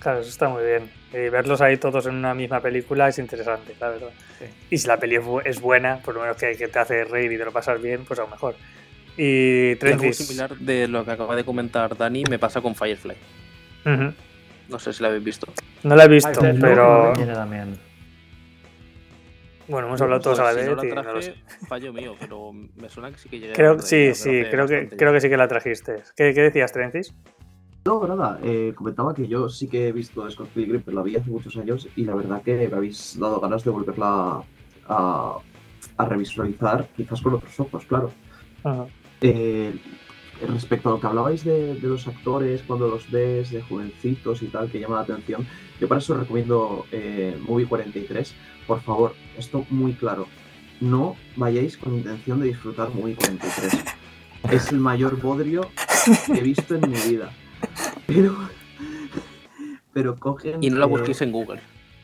Claro, eso está muy bien. Y verlos ahí todos en una misma película es interesante, la verdad. Sí. Y si la peli es, bu- es buena, por lo menos que, que te hace reír y te lo pasas bien, pues aún mejor. Y Y algo similar de lo que acaba de comentar Dani me pasa con Firefly. No sé si la habéis visto. No la he visto, Ay, pero también. bueno, hemos hablado todos a la Pues, vez si no la no lo sé. traje, fallo mío, pero me suena que sí que llegué a Creo de ella, sí, sí, creo que, creo que sí que la trajiste. ¿Qué, qué decías, Trencis? No, nada, eh, comentaba que yo sí que he visto Scott Pilgrim, pero la vi hace muchos años y la verdad que me habéis dado ganas de volverla a, a revisualizar, quizás con otros ojos, claro. Eh, respecto a lo que hablabais de, de los actores, cuando los ves, de jovencitos y tal, que llama la atención, yo para eso recomiendo eh, Movie 43. Por favor, esto muy claro. No vayáis con intención de disfrutar Movie 43. Es el mayor bodrio que he visto en mi vida. Pero, pero cogen. Y no la busquéis en Google.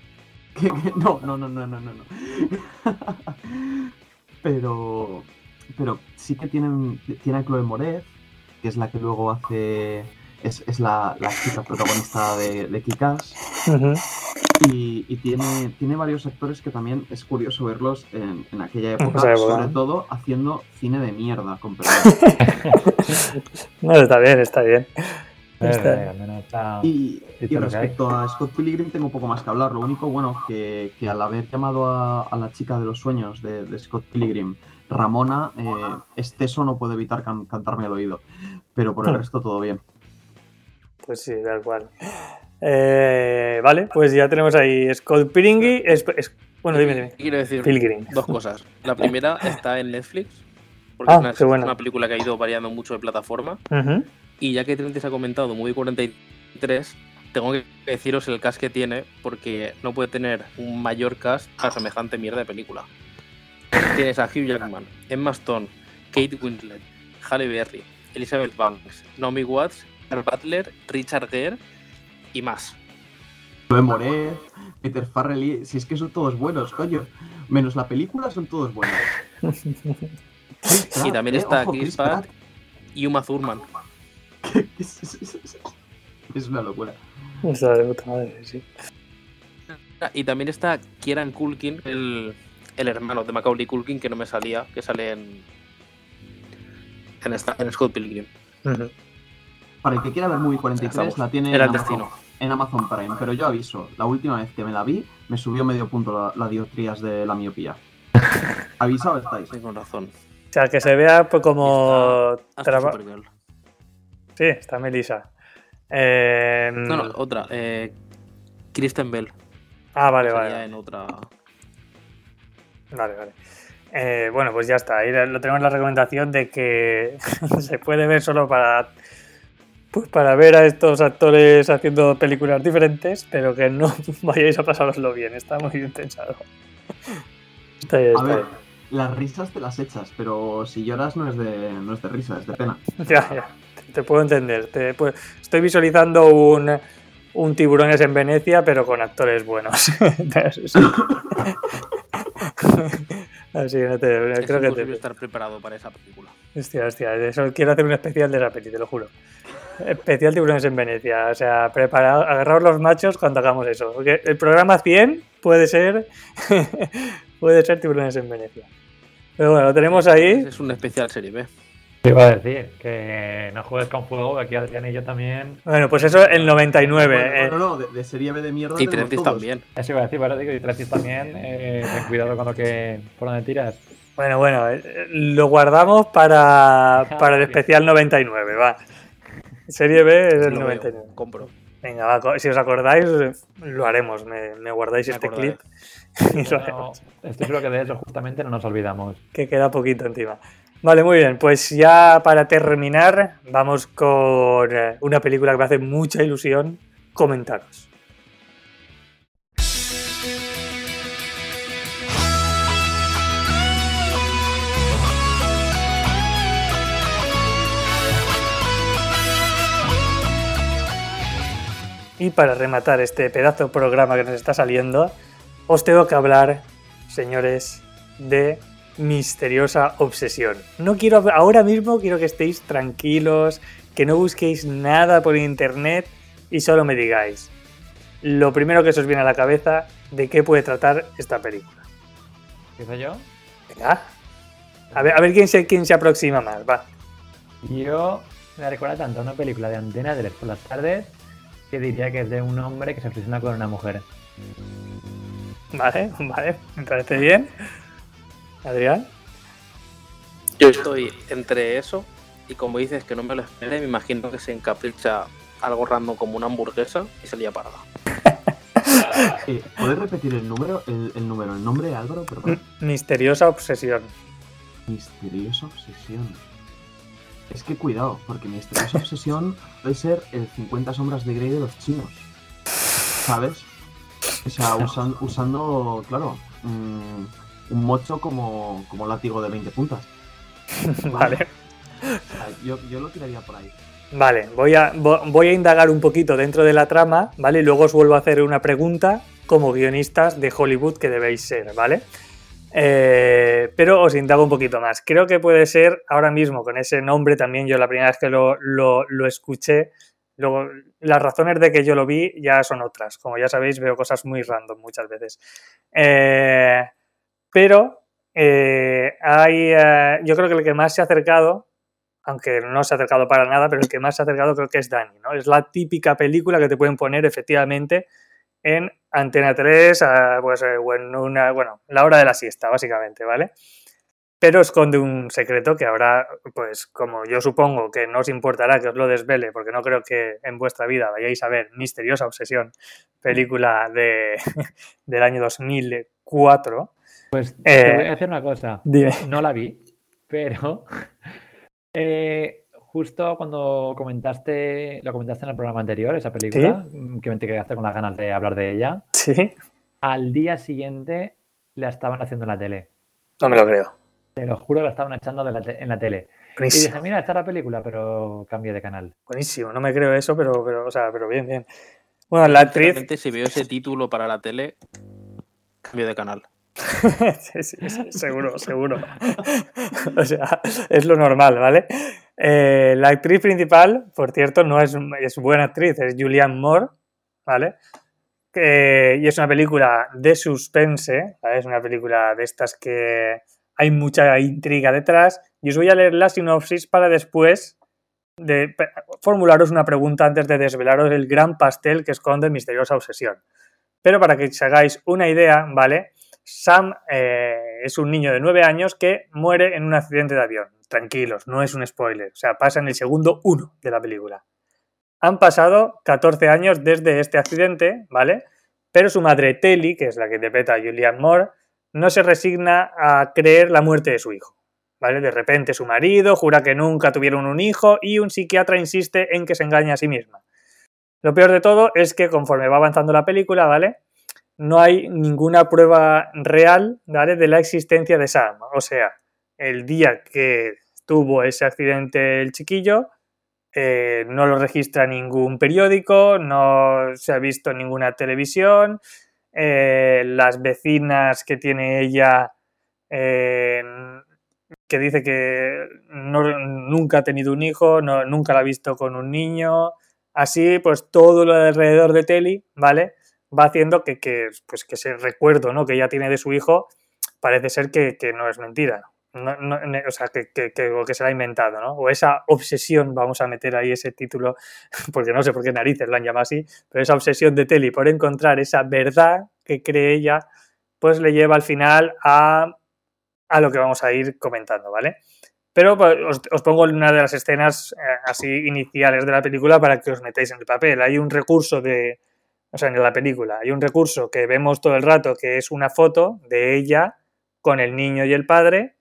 que- que- no, no, no, no, no, no. no. pero, pero sí que tienen, tiene a Chloe Moretz, que es la que luego hace, es, es la, la chica protagonista de, de y, y tiene, tiene varios actores que también es curioso verlos en, en aquella época, sobre todo haciendo cine de mierda, con. No, está bien, está bien. Está- Eh, está- Y, respecto a Scott Pilgrim tengo un poco más que hablar. Lo único bueno que, que al haber llamado a, a la chica de los sueños de, de Scott Pilgrim, Ramona, eh, Esteso no puede evitar can- cantarme al oído. Pero por el Hmm. resto todo bien. Pues sí, tal cual. Eh, vale, pues ya tenemos ahí Scott Pilgrim. es- es- bueno, dime, dime. Quiero decir Pilgrim. dos cosas. La primera está en Netflix, porque Ah, es, una, es una película que ha ido variando mucho de plataforma. Ujú. Y ya que Trenti se ha comentado Movie 43, tengo que deciros el cast que tiene, porque no puede tener un mayor cast a semejante mierda de película. Tienes a Hugh Jackman, Emma Stone, Kate Winslet, Halle Berry, Elizabeth Banks, Naomi Watts, Gerard Butler, Richard Gere y más. Chloe Moretz, Peter Farrelly, si es que son todos buenos, coño. Menos la película son todos buenos. Y Pratt, también eh, está ojo, Chris Pratt y Uma Thurman. Es, una locura. Está de puta madre, sí. Y también está Kieran Culkin, el, el hermano de Macaulay Culkin, que no me salía, que sale en, en, esta, en Scott Pilgrim. Para el que quiera ver Movie 43, Estamos. la tiene Era en el Amazon, destino. en Amazon Prime. Pero yo aviso, la última vez que me la vi, me subió medio punto la, la dioptrías de la miopía. Avisado estáis. Sí, con razón. O sea, que se vea pues, como. Traba-. Sí, está Melissa. Eh, No, no, otra. Eh, Kristen Bell. Ah, vale, vale. en otra. Vale, vale. Eh, bueno, pues ya está. Ahí lo tenemos la recomendación de que se puede ver solo para. Pues para ver a estos actores haciendo películas diferentes, pero que no vayáis a pasároslo bien. Está muy bien pensado. Está bien, A ver, las risas te las echas, pero si lloras no es de, no es de risa, es de pena. Ya, ya. Te, puedo entender. Te puedo- Estoy visualizando un, un tiburones en Venecia, pero con actores buenos. Sí. Así que no te, Es creo que te, estar preparado para esa película. Hostia, hostia, eso quiero hacer un especial de esa peli, te lo juro. Especial tiburones en Venecia. O sea, preparad, agarraos los machos cuando hagamos eso. Porque el programa 100 puede ser puede ser tiburones en Venecia. Pero bueno, lo tenemos ahí. Es un especial serie B. Te iba a decir que no juegues con fuego, que aquí Adrián y yo también. Bueno, pues eso el 99. Bueno, eh. no, no, de, de serie B de mierda. Y Trentis también. Eso iba a decir, pero digo, y Tracis también. Eh, ten cuidado con lo que. por donde tiras. Bueno, bueno, eh, lo guardamos para, para el especial 99, va. Serie B es el Lo veo, 99. compro. Venga, va, si os acordáis, lo haremos. Me, me guardáis Me este acordaré. clip y lo No, haremos. estoy seguro que de eso justamente no nos olvidamos. que queda poquito encima. Vale, muy bien. Pues ya para terminar, vamos con eh, una película que me hace mucha ilusión comentaros. Y para rematar este pedazo de programa que nos está saliendo, os tengo que hablar, señores, de misteriosa obsesión. No quiero, ahora mismo quiero que estéis tranquilos, que no busquéis nada por internet y solo me digáis lo primero que se os viene a la cabeza de qué puede tratar esta película. ¿Empiezo yo? Venga. A ver, a ver quién, se, quién se aproxima más, va. Yo me recuerda tanto a una película de Antena de por las tardes que diría que es de un hombre que se obsesiona con una mujer. Vale, vale, me parece bien. Adrián. Yo estoy entre eso y como dices que no me lo esperé, me imagino que se encapricha algo random como una hamburguesa y se lía parada. Eh, ¿Puedes repetir el número? El, el número, el nombre de Álvaro, perdón. Misteriosa obsesión. Misteriosa obsesión. Es que cuidado, porque misteriosa obsesión puede ser el 50 sombras de Grey de los chinos. ¿Sabes? O sea, usan- usando, claro, mm, un mocho como, como látigo de 20 puntas. Vale. Yo, yo lo tiraría por ahí. Vale, voy a, vo- voy a indagar un poquito dentro de la trama, ¿vale? Y luego os vuelvo a hacer una pregunta como guionistas de Hollywood que debéis ser, ¿vale? Eh, pero os indago un poquito más. Creo que puede ser ahora mismo con ese nombre también. Yo la primera vez que lo, lo- lo escuché, luego las razones de que yo lo vi ya son otras. Como ya sabéis, veo cosas muy random muchas veces. Eh, pero eh, hay, eh, yo creo que el que más se ha acercado aunque no se ha acercado para nada, pero el que más se ha acercado creo que es Dani, ¿no? Es la típica película que te pueden poner efectivamente en Antena 3, ah, pues, eh, en una, bueno, la hora de la siesta, básicamente, ¿vale? Pero esconde un secreto que ahora, pues como yo supongo que no os importará que os lo desvele, porque no creo que en vuestra vida vayáis a ver Misteriosa Obsesión, película de, del año 2004. Pues Eh, te voy a decir una cosa. Dime. No la vi, pero eh, justo cuando comentaste, lo comentaste en el programa anterior, esa película, que me te quedaste con las ganas de hablar de ella, Sí, al día siguiente la estaban haciendo en la tele. no me lo creo. Te lo juro que la estaban echando de la te- en la tele. Y Buenísimo. dije, mira, está la película, pero cambié de canal. Buenísimo, no me creo eso, pero, pero, o sea, pero bien, bien. Bueno, la actriz. Si veo ese título para la tele, cambio de canal. seguro, seguro. o sea, es lo normal, ¿vale? Eh, la actriz principal, por cierto, no es, es buena actriz, es Julianne Moore, ¿vale? Y es una película de suspense, ¿vale? Es una película de estas que hay mucha intriga detrás. Y os voy a leer la sinopsis para después formularos una pregunta antes de desvelaros el gran pastel que esconde Misteriosa Obsesión. Pero para que os hagáis una idea, ¿vale? Sam eh, es un niño de 9 años que muere en un accidente de avión. Tranquilos, no es un spoiler. O sea, pasa en el segundo 1 de la película. Han pasado 14 años desde este accidente, ¿vale? Pero su madre Telly, que es la que interpreta a Julianne Moore, no se resigna a creer la muerte de su hijo. ¿Vale? De repente su marido jura que nunca tuvieron un hijo y un psiquiatra insiste en que se engaña a sí misma. Lo peor de todo es que conforme va avanzando la película, ¿vale? No hay ninguna prueba real, ¿vale? De la existencia de Sam. O sea, el día que tuvo ese accidente el chiquillo, eh, no lo registra ningún periódico, no se ha visto ninguna televisión, eh, las vecinas que tiene ella, eh, que dice que nunca ha tenido un hijo, nunca la ha visto con un niño, así pues todo lo de alrededor de Telly, ¿vale? Va haciendo que, que, pues, que ese recuerdo ¿no? que ella tiene de su hijo parece ser que, que no es mentira. No, no, o sea, que, que, que, que se la ha inventado, ¿no? O esa obsesión, vamos a meter ahí ese título, porque no sé por qué narices lo han llamado así, pero esa obsesión de Telly por encontrar esa verdad que cree ella, pues le lleva al final a, a lo que vamos a ir comentando, ¿vale? Pero pues, os, os pongo una de las escenas eh, así iniciales de la película para que os metáis en el papel. Hay un recurso de, o sea, en la película, hay un recurso que vemos todo el rato que es una foto de ella con el niño y el padre,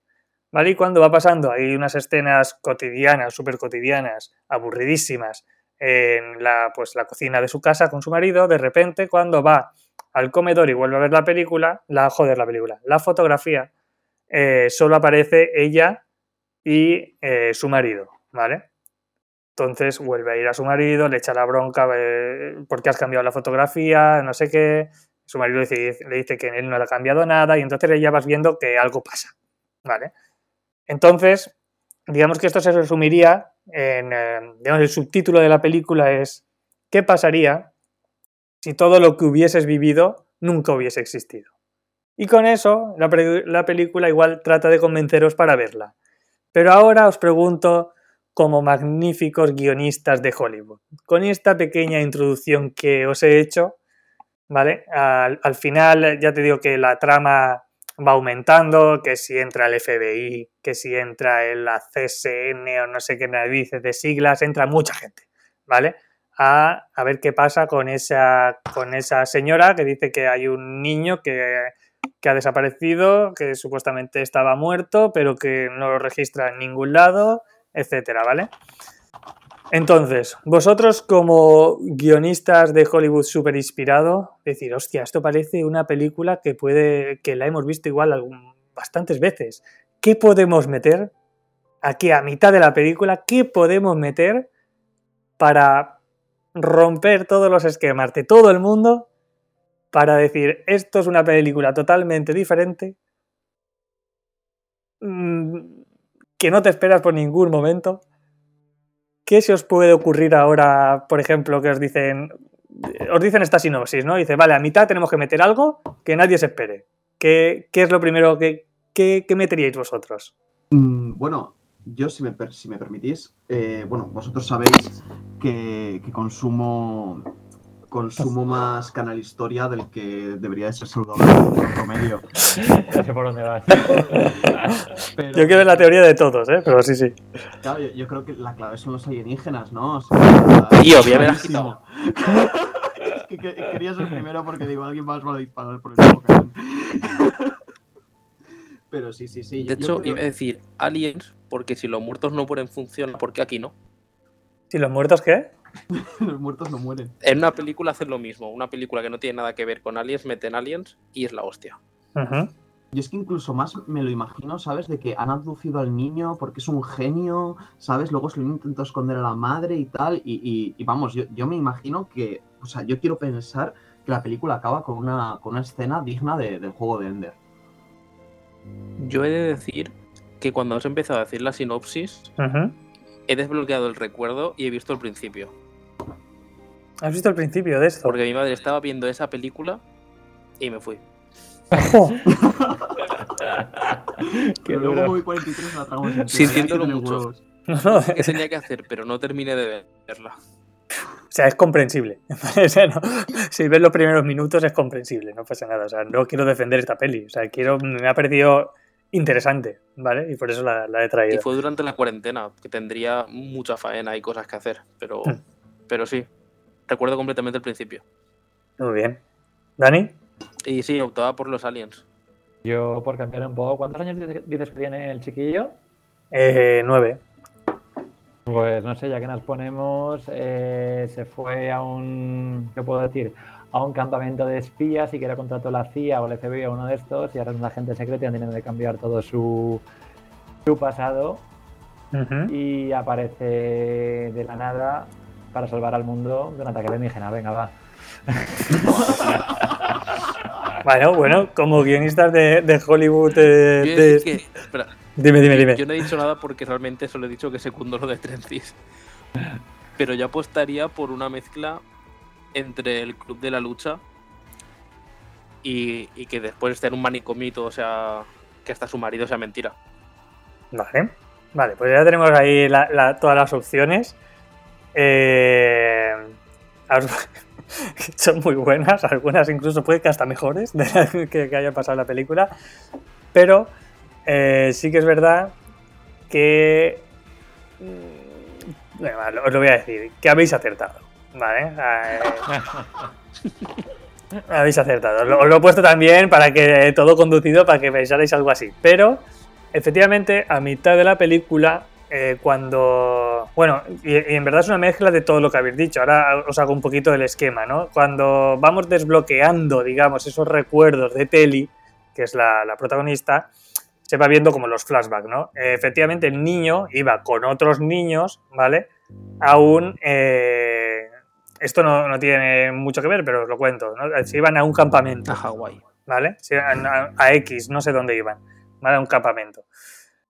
¿vale? Y cuando va pasando, hay unas escenas cotidianas, súper cotidianas, aburridísimas, en la, pues, la cocina de su casa con su marido, de repente cuando va al comedor y vuelve a ver la película, la joder la película, la fotografía, eh, solo aparece ella y eh, su marido, ¿vale? Entonces vuelve a ir a su marido, le echa la bronca eh, porque has cambiado la fotografía, no sé qué. Su marido le dice, que él no le ha cambiado nada y entonces ya vas viendo que algo pasa. ¿Vale? Entonces, digamos que esto se resumiría en, eh, digamos, el subtítulo de la película es ¿qué pasaría si todo lo que hubieses vivido nunca hubiese existido? Y con eso la película igual trata de convenceros para verla. Pero ahora os pregunto, como magníficos guionistas de Hollywood. Con esta pequeña introducción que os he hecho, ¿vale? Al, final ya te digo que la trama va aumentando, que si entra el FBI, que si entra el CSN o no sé qué dice de siglas, entra mucha gente, ¿vale? A, a, ver qué pasa con esa, con esa señora que dice que hay un niño que, que ha desaparecido, que supuestamente estaba muerto, pero que no lo registra en ningún lado, etcétera, ¿vale? Entonces, vosotros como guionistas de Hollywood súper inspirado, decir, hostia, esto parece una película que puede, que la hemos visto igual bastantes veces. ¿Qué podemos meter aquí a mitad de la película? ¿Qué podemos meter para romper todos los esquemas de todo el mundo? Para decir, esto es una película totalmente diferente. Mm, que no te esperas por ningún momento. ¿Qué se os puede ocurrir ahora, por ejemplo, que os dicen, os dicen esta sinopsis, ¿no? Dice, vale, a mitad tenemos que meter algo que nadie se espere. ¿Qué, qué es lo primero que, que, meteríais vosotros? Mm, bueno, yo, si me, si me permitís, eh, bueno, vosotros sabéis que, que consumo consumo más canal historia del que debería de ser saludable por promedio. Ya sé por dónde vas. Yo quiero la teoría de todos, ¿eh? pero sí, sí. Claro, yo, creo que la clave son los alienígenas, ¿no? O sea, Tío, bien me quitado. es que, quería ser primero porque digo, alguien más va a disparar por el mismo Pero sí, sí, sí. De hecho, iba a decir aliens, porque si los muertos no pueden funcionar, ¿por qué aquí no? ¿Si los muertos qué? Los muertos no mueren. En una película hacen lo mismo. Una película que no tiene nada que ver con aliens, meten aliens y es la hostia. Y es que incluso más me lo imagino, ¿sabes? De que han abducido al niño porque es un genio, ¿sabes? Luego se lo intentó esconder a la madre y tal. Y, vamos, yo, me imagino que, o sea, yo quiero pensar que la película acaba con una, con una escena digna del juego de Ender. Yo he de decir que cuando has empezado a decir la sinopsis, he desbloqueado el recuerdo y he visto el principio. ¿Has visto el principio de esto? Porque mi madre estaba viendo esa película y me fui. que luego voy 43 la tragamos Sintiéndolo mucho. ¿Qué tenía que hacer? Pero no terminé de verla. O sea, es comprensible. si ves los primeros minutos es comprensible, no pasa nada. O sea, no quiero defender esta peli. O sea, quiero, me ha perdido interesante, ¿vale? Y por eso la, he traído. Y fue durante la cuarentena, que tendría mucha faena y cosas que hacer, pero, hmm. pero sí, recuerdo completamente el principio. Muy bien. ¿Dani? Y sí, optaba por los aliens. Yo, por cambiar un poco, ¿cuántos años dices que tiene el chiquillo? Eh, nueve. Pues no sé, ya que nos ponemos, eh, se fue a un, ¿qué puedo decir? A un campamento de espías y que era contrató la CIA o el FBI o uno de estos y ahora es un agente secreto y han tenido que cambiar todo su, su pasado y aparece de la nada para salvar al mundo de un ataque alienígena. Venga, va. bueno, bueno, como guionistas de, Hollywood. Eh, dime, dime, dime. Yo no he dicho nada porque realmente solo he dicho que secundo lo de Trencis. Pero yo apostaría por una mezcla entre el Club de la Lucha y, que después esté en un manicomito, o sea, que hasta su marido sea mentira. Vale, vale, pues ya tenemos ahí todas las opciones. Eh, son muy buenas, algunas incluso puede que hasta mejores de que, que haya pasado la película, pero eh, sí que es verdad que... Mm, bueno, os lo voy a decir, que habéis acertado, ¿vale? Eh, habéis acertado. Os lo, he puesto también para que todo conducido, para que pensarais algo así, pero efectivamente a mitad de la película eh, cuando. Bueno, y, en verdad es una mezcla de todo lo que habéis dicho. Ahora os hago un poquito del esquema, ¿no? Cuando vamos desbloqueando, digamos, esos recuerdos de Telly, que es la, protagonista, se va viendo como los flashbacks, ¿no? efectivamente, el niño iba con otros niños, ¿vale? aún... eh, esto no, no tiene mucho que ver, pero os lo cuento. ¿no? Se iban a un campamento. A Hawái. ¿vale? Se a, a X, no sé dónde iban, ¿vale? A un campamento.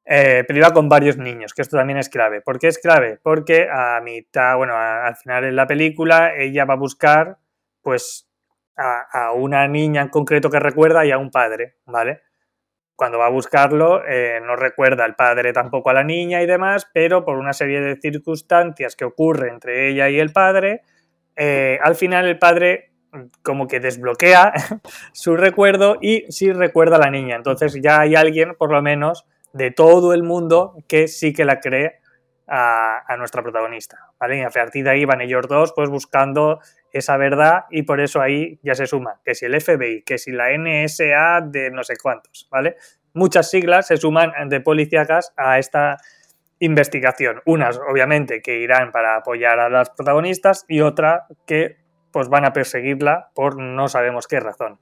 Eh, con varios niños, que esto también es clave. ¿Por qué es clave? Porque a mitad, bueno, a- al final en la película, ella va a buscar, pues, a, a una niña en concreto que recuerda y a un padre, ¿vale? Cuando va a buscarlo, eh, no recuerda al padre tampoco a la niña y demás, pero por una serie de circunstancias que ocurre entre ella y el padre, eh, al final el padre mm, como que desbloquea su recuerdo y sí recuerda a la niña. Entonces ya hay alguien, por lo menos, de todo el mundo que sí que la cree a, nuestra protagonista. ¿vale? Y a partir de ahí van ellos dos pues buscando esa verdad y por eso ahí ya se suma que si el FBI, que si la NSA de no sé cuántos, ¿vale? Muchas siglas se suman de policíacas a esta investigación. Unas, obviamente, que irán para apoyar a las protagonistas y otra que pues van a perseguirla por no sabemos qué razón.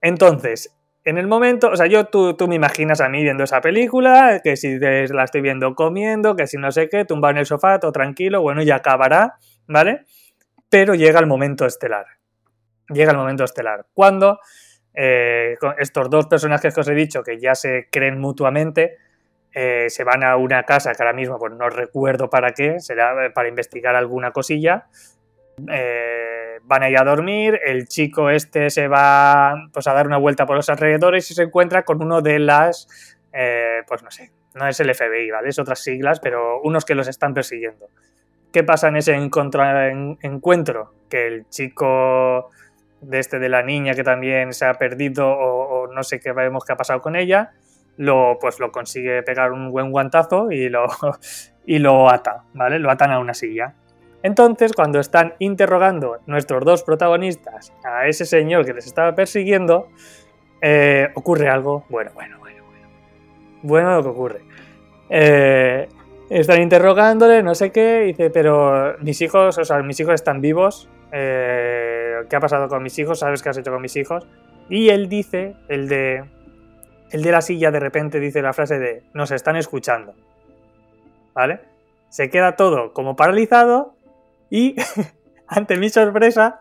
Entonces, en el momento, o sea, yo tú, tú me imaginas a mí viendo esa película, que si la estoy viendo comiendo, que si no sé qué, tumbado en el sofá, todo tranquilo, bueno, ya acabará, ¿vale? Pero llega el momento estelar. Llega el momento estelar. Cuando eh, estos dos personajes que os he dicho, que ya se creen mutuamente, eh, se van a una casa que ahora mismo pues, no recuerdo para qué, será eh, para investigar alguna cosilla. Eh, van a ir a dormir, el chico este se va pues, a dar una vuelta por los alrededores y se encuentra con uno de las, eh, pues no sé, no es el FBI, ¿vale? Es otras siglas, pero unos que los están persiguiendo. ¿Qué pasa en ese encuentro? Que el chico de este de la niña que también se ha perdido o, no sé qué vemos qué ha pasado con ella, lo, pues lo consigue pegar un buen guantazo y lo, y lo ata, ¿vale? Lo atan a una silla. Entonces, cuando están interrogando nuestros dos protagonistas a ese señor que les estaba persiguiendo, eh, ocurre algo. Bueno, bueno, bueno, bueno. Bueno lo que ocurre. Eh, están interrogándole, no sé qué, dice, pero mis hijos, o sea, mis hijos están vivos. eh, ¿Qué ha pasado con mis hijos? ¿Sabes qué has hecho con mis hijos? Y él dice, el de, el de la silla de repente dice la frase de, nos están escuchando. ¿Vale? Se queda todo como paralizado y, ante mi sorpresa,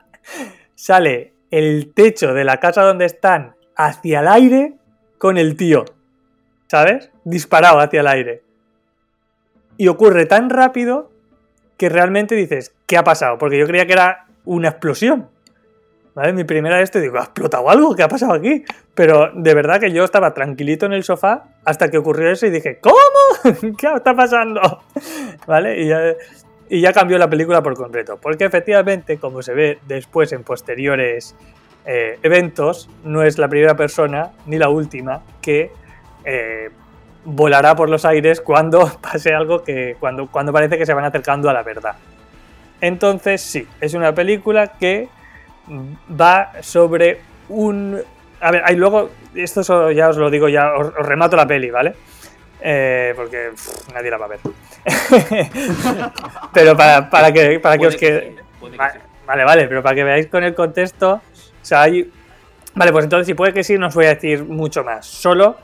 sale el techo de la casa donde están hacia el aire con el tío. ¿Sabes? Disparado hacia el aire. Y ocurre tan rápido que realmente dices, ¿qué ha pasado? Porque yo creía que era una explosión. ¿Vale? Mi primera vez te digo, ¿ha explotado algo? ¿Qué ha pasado aquí? Pero de verdad que yo estaba tranquilito en el sofá hasta que ocurrió eso y dije, ¿cómo? ¿Qué está pasando? ¿Vale? Y ya, y ya cambió la película por completo. Porque efectivamente, como se ve después en posteriores eh, eventos, no es la primera persona ni la última que eh, volará por los aires cuando pase algo que. Cuando, cuando parece que se van acercando a la verdad. Entonces, sí, es una película que va sobre un. A ver, ahí luego, esto ya os lo digo, ya os remato la peli, ¿vale? Eh, porque pff, nadie la va a ver. Pero para, para que, para que os quede. sí, ¿eh? Que Vale, sí. vale, vale, pero para que veáis con el contexto, o sea, hay... Vale, pues entonces si puede que sí, no os voy a decir mucho más. Solo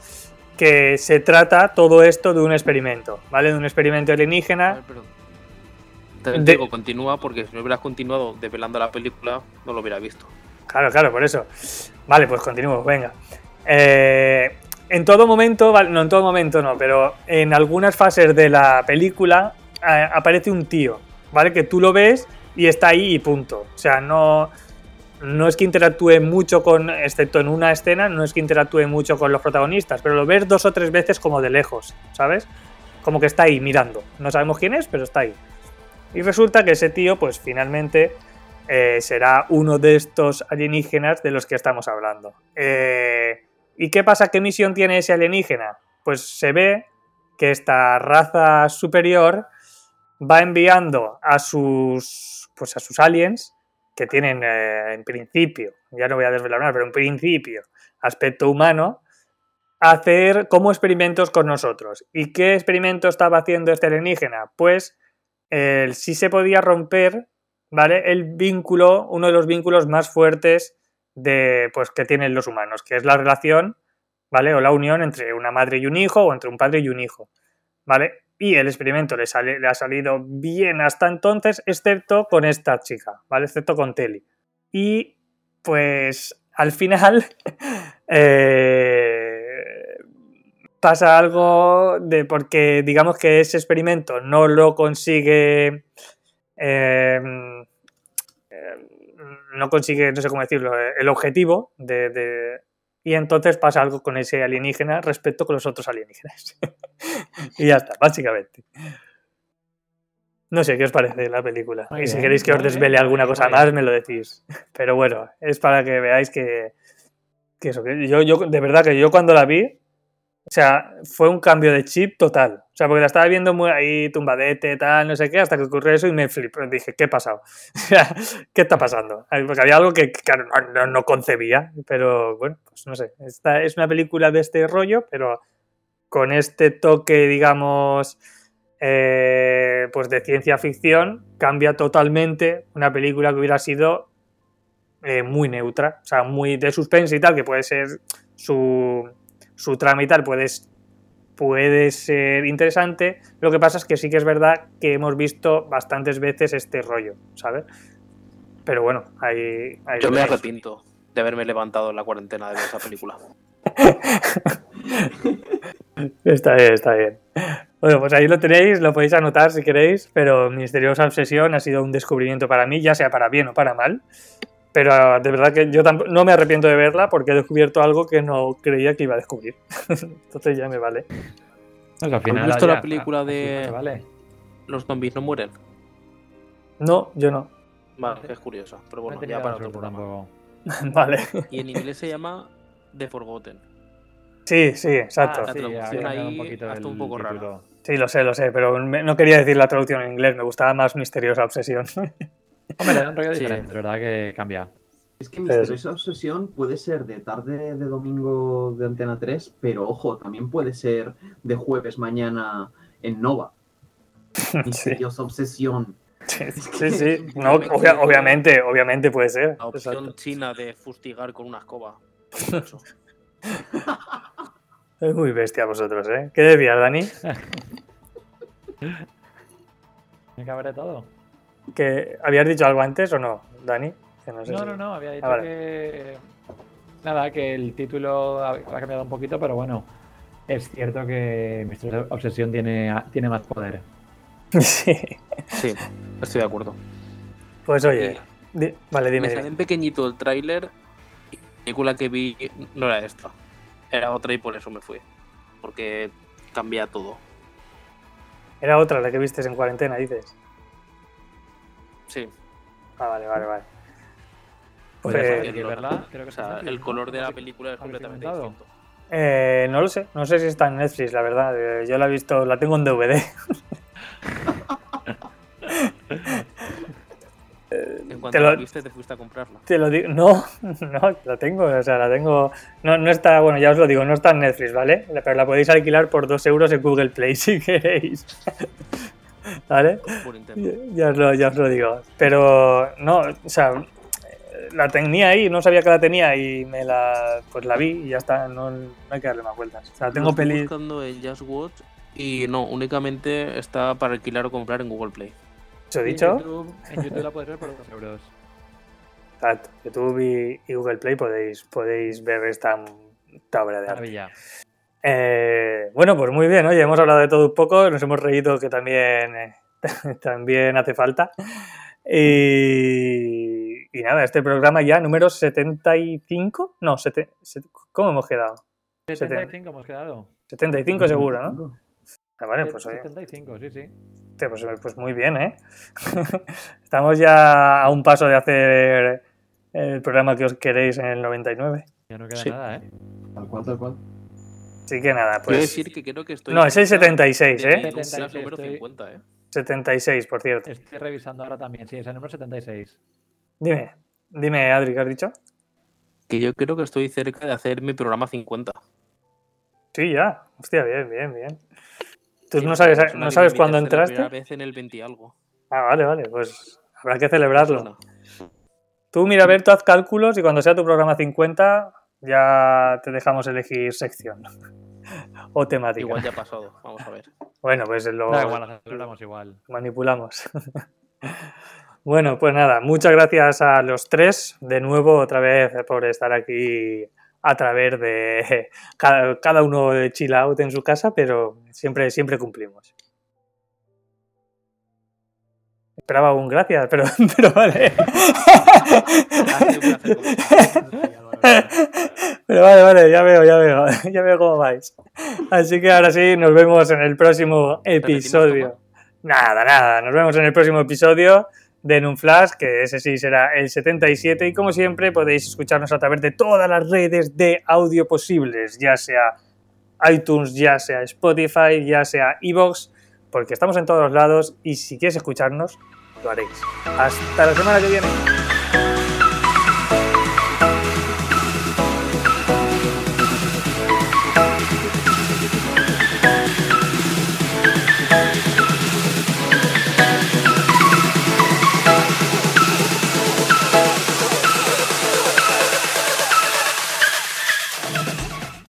que se trata todo esto de un experimento, ¿vale? De un experimento alienígena. ver, pero- Te De- digo, continúa porque si no hubieras continuado develando la película, no lo hubiera visto. Claro, claro, por eso. Vale, pues continuamos, venga. Eh, en todo momento, no en todo momento no, pero en algunas fases de la película eh, aparece un tío, ¿vale? Que tú lo ves y está ahí y punto. O sea, no, no es que interactúe mucho con, excepto en una escena, no es que interactúe mucho con los protagonistas, pero lo ves dos o tres veces como de lejos, ¿sabes? Como que está ahí mirando. No sabemos quién es, pero está ahí. Y resulta que ese tío, pues finalmente eh, será uno de estos alienígenas de los que estamos hablando. Eh, ¿Y qué pasa? ¿Qué misión tiene ese alienígena? Pues se ve que esta raza superior va enviando a sus, pues a sus aliens, que tienen eh, en principio, ya no voy a desvelar nada, pero en principio aspecto humano, a hacer como experimentos con nosotros. ¿Y qué experimento estaba haciendo este alienígena? Pues sí se podía romper ¿vale? El vínculo, uno de los vínculos más fuertes de, pues, que tienen los humanos, que es la relación, ¿vale? O la unión entre una madre y un hijo o entre un padre y un hijo, ¿vale? y el experimento le, sale, le ha salido bien hasta entonces, excepto con esta chica, ¿vale? Excepto con Telly. Y pues al final eh, pasa algo de porque digamos que ese experimento no lo consigue eh, no consigue, no sé cómo decirlo, el objetivo de, de, y entonces pasa algo con ese alienígena respecto con los otros alienígenas. y ya está, básicamente. No sé qué os parece la película. Muy y si bien, queréis que os desvele alguna cosa más, me lo decís. Pero bueno, es para que veáis que, que eso, que yo, yo, de verdad que yo cuando la vi, o sea, fue un cambio de chip total. O sea, porque la estaba viendo muy ahí tumbadete, tal, no sé qué, hasta que ocurrió eso y me flipé. Dije, ¿qué ha pasado? ¿qué está pasando? Porque había algo que, no, no concebía, pero bueno, pues no sé. Esta es una película de este rollo, pero con este toque, digamos, eh, pues de ciencia ficción, cambia totalmente una película que hubiera sido eh, muy neutra, o sea, muy de suspense y tal, que puede ser su, su trama y tal, puede, puede ser interesante. Lo que pasa es que sí que es verdad que hemos visto bastantes veces este rollo, ¿sabes? Pero bueno, ahí... ahí Yo me arrepiento de haberme levantado en la cuarentena de ver esa película. Está bien, está bien. Bueno, pues ahí lo tenéis, lo podéis anotar si queréis, pero Misteriosa Obsesión ha sido un descubrimiento para mí, ya sea para bien o para mal. Pero de verdad que yo tamp- no me arrepiento de verla porque he descubierto algo que no creía que iba a descubrir. Entonces ya me vale. No, que al final, visto ya- la película de- vale. Los zombies no mueren. No, yo no. Vale, es curiosa. Pero bueno, ya para otro programa. vale. Y en inglés se llama The Forgotten. Sí, sí, exacto. Ah, La sí, traducción cambiado ahí un poquito hasta un poco título. Sí, lo sé, lo sé, pero me- no quería decir la traducción en inglés, me gustaba más Misteriosa Obsesión. Hombre, le da un rollo Sí. diferente, es verdad que cambia. Es que Misteriosa Obsesión puede ser de tarde de domingo de Antena 3, pero ojo, también puede ser de jueves mañana en Nova. sí, Misteriosa Obsesión. sí, sí, sí. No, obvia- obviamente, obviamente puede ser. La opción Exacto. china de fustigar con una escoba. Es muy bestia vosotros, ¿eh? ¿Qué decías, Dani? Me cabré todo. ¿Que ¿Habías dicho algo antes o no, Dani? Que no, sé No, si- no, no, había dicho Ah, vale. que. Nada, que el título ha, ha cambiado un poquito, pero bueno, es cierto que Misteriosa Obsesión tiene, tiene más poder. Sí. Sí, estoy de acuerdo. Pues oye, di- vale, dime, me sale en pequeñito el tráiler y la película que vi no era esta. Era otra y por eso me fui. Porque cambia todo. Era otra la que vistes en cuarentena, dices. Sí. Ah, vale, vale, vale. Pues hay que verla, creo que O está sea, en Netflix, el ¿no? color de la ¿Habéis- película es completamente distinto. eh, no lo sé, no sé si está en Netflix, la verdad. Eh, Yo la he visto, la tengo en DVD. En cuanto te lo- la viste, te fuiste a comprarla. Te lo digo, no, no, la tengo, o sea, la tengo. No, no está, bueno, ya os lo digo, no está en Netflix, ¿vale? Pero la podéis alquilar por 2 euros en Google Play si queréis. ¿Vale? Por. Ya os, lo, ya os lo digo. Pero no, o sea, la tenía ahí, no sabía que la tenía y me la, pues la vi y ya está, no, no hay que darle más vueltas. O sea, tengo estoy pelis. buscando en Just Watch y no, únicamente está para alquilar o comprar en Google Play. ¿Os he En dicho? YouTube, en YouTube la puedes ver por 2 euros. Exacto. YouTube y, y Google Play podéis, podéis ver esta, esta obra de arte. Maravilla. Eh, bueno, pues muy bien, oye, hemos hablado de todo un poco, nos hemos reído que también, eh, también hace falta. Y, y nada, este programa ya número 75, no, sete- set- ¿cómo hemos quedado? 75 hemos quedado. 75 seguro, ¿no? Ah, vale, pues oye, 75, sí, sí. pues, pues muy bien, ¿eh? Estamos ya a un paso de hacer el programa que os queréis en el 99. Ya no queda Sí. nada, ¿eh? Tal cual, tal cual. Así que nada, Quiero pues... decir que creo que estoy. No, es el cerca 76, de ¿eh? mi número 76, estoy- 50, ¿eh? 76, por cierto. Estoy revisando ahora también. Sí, es el número 76. Dime, dime, Adri, ¿qué has dicho? Que yo creo que estoy cerca de hacer mi programa 50. Sí, ya. Hostia, bien, bien, bien. ¿Tú Sí, no sabes, no sabes cuándo entraste? primera vez en el 20 y algo. Ah, vale, vale, pues habrá que celebrarlo. Suena. Tú mira a ver, tú haz cálculos y cuando sea tu programa 50 ya te dejamos elegir sección. o temática. Igual ya ha pasado, vamos a ver. Bueno, pues lo Da igual, la celebramos igual. manipulamos. bueno, pues nada, muchas gracias a los tres de nuevo otra vez por estar aquí a través de cada, cada uno de chill out en su casa, pero siempre, siempre cumplimos. Esperaba un gracias, pero, pero vale. Pero vale, vale, ya veo, ya veo, ya veo cómo vais. Así que ahora sí, nos vemos en el próximo episodio. Nada, nada, nos vemos en el próximo episodio de En un Flash, que ese sí será el 77. Y como siempre, podéis escucharnos a través de todas las redes de audio posibles, ya sea iTunes, ya sea Spotify, ya sea Evox, porque estamos en todos lados y si quieres escucharnos, lo haréis. Hasta la semana que viene.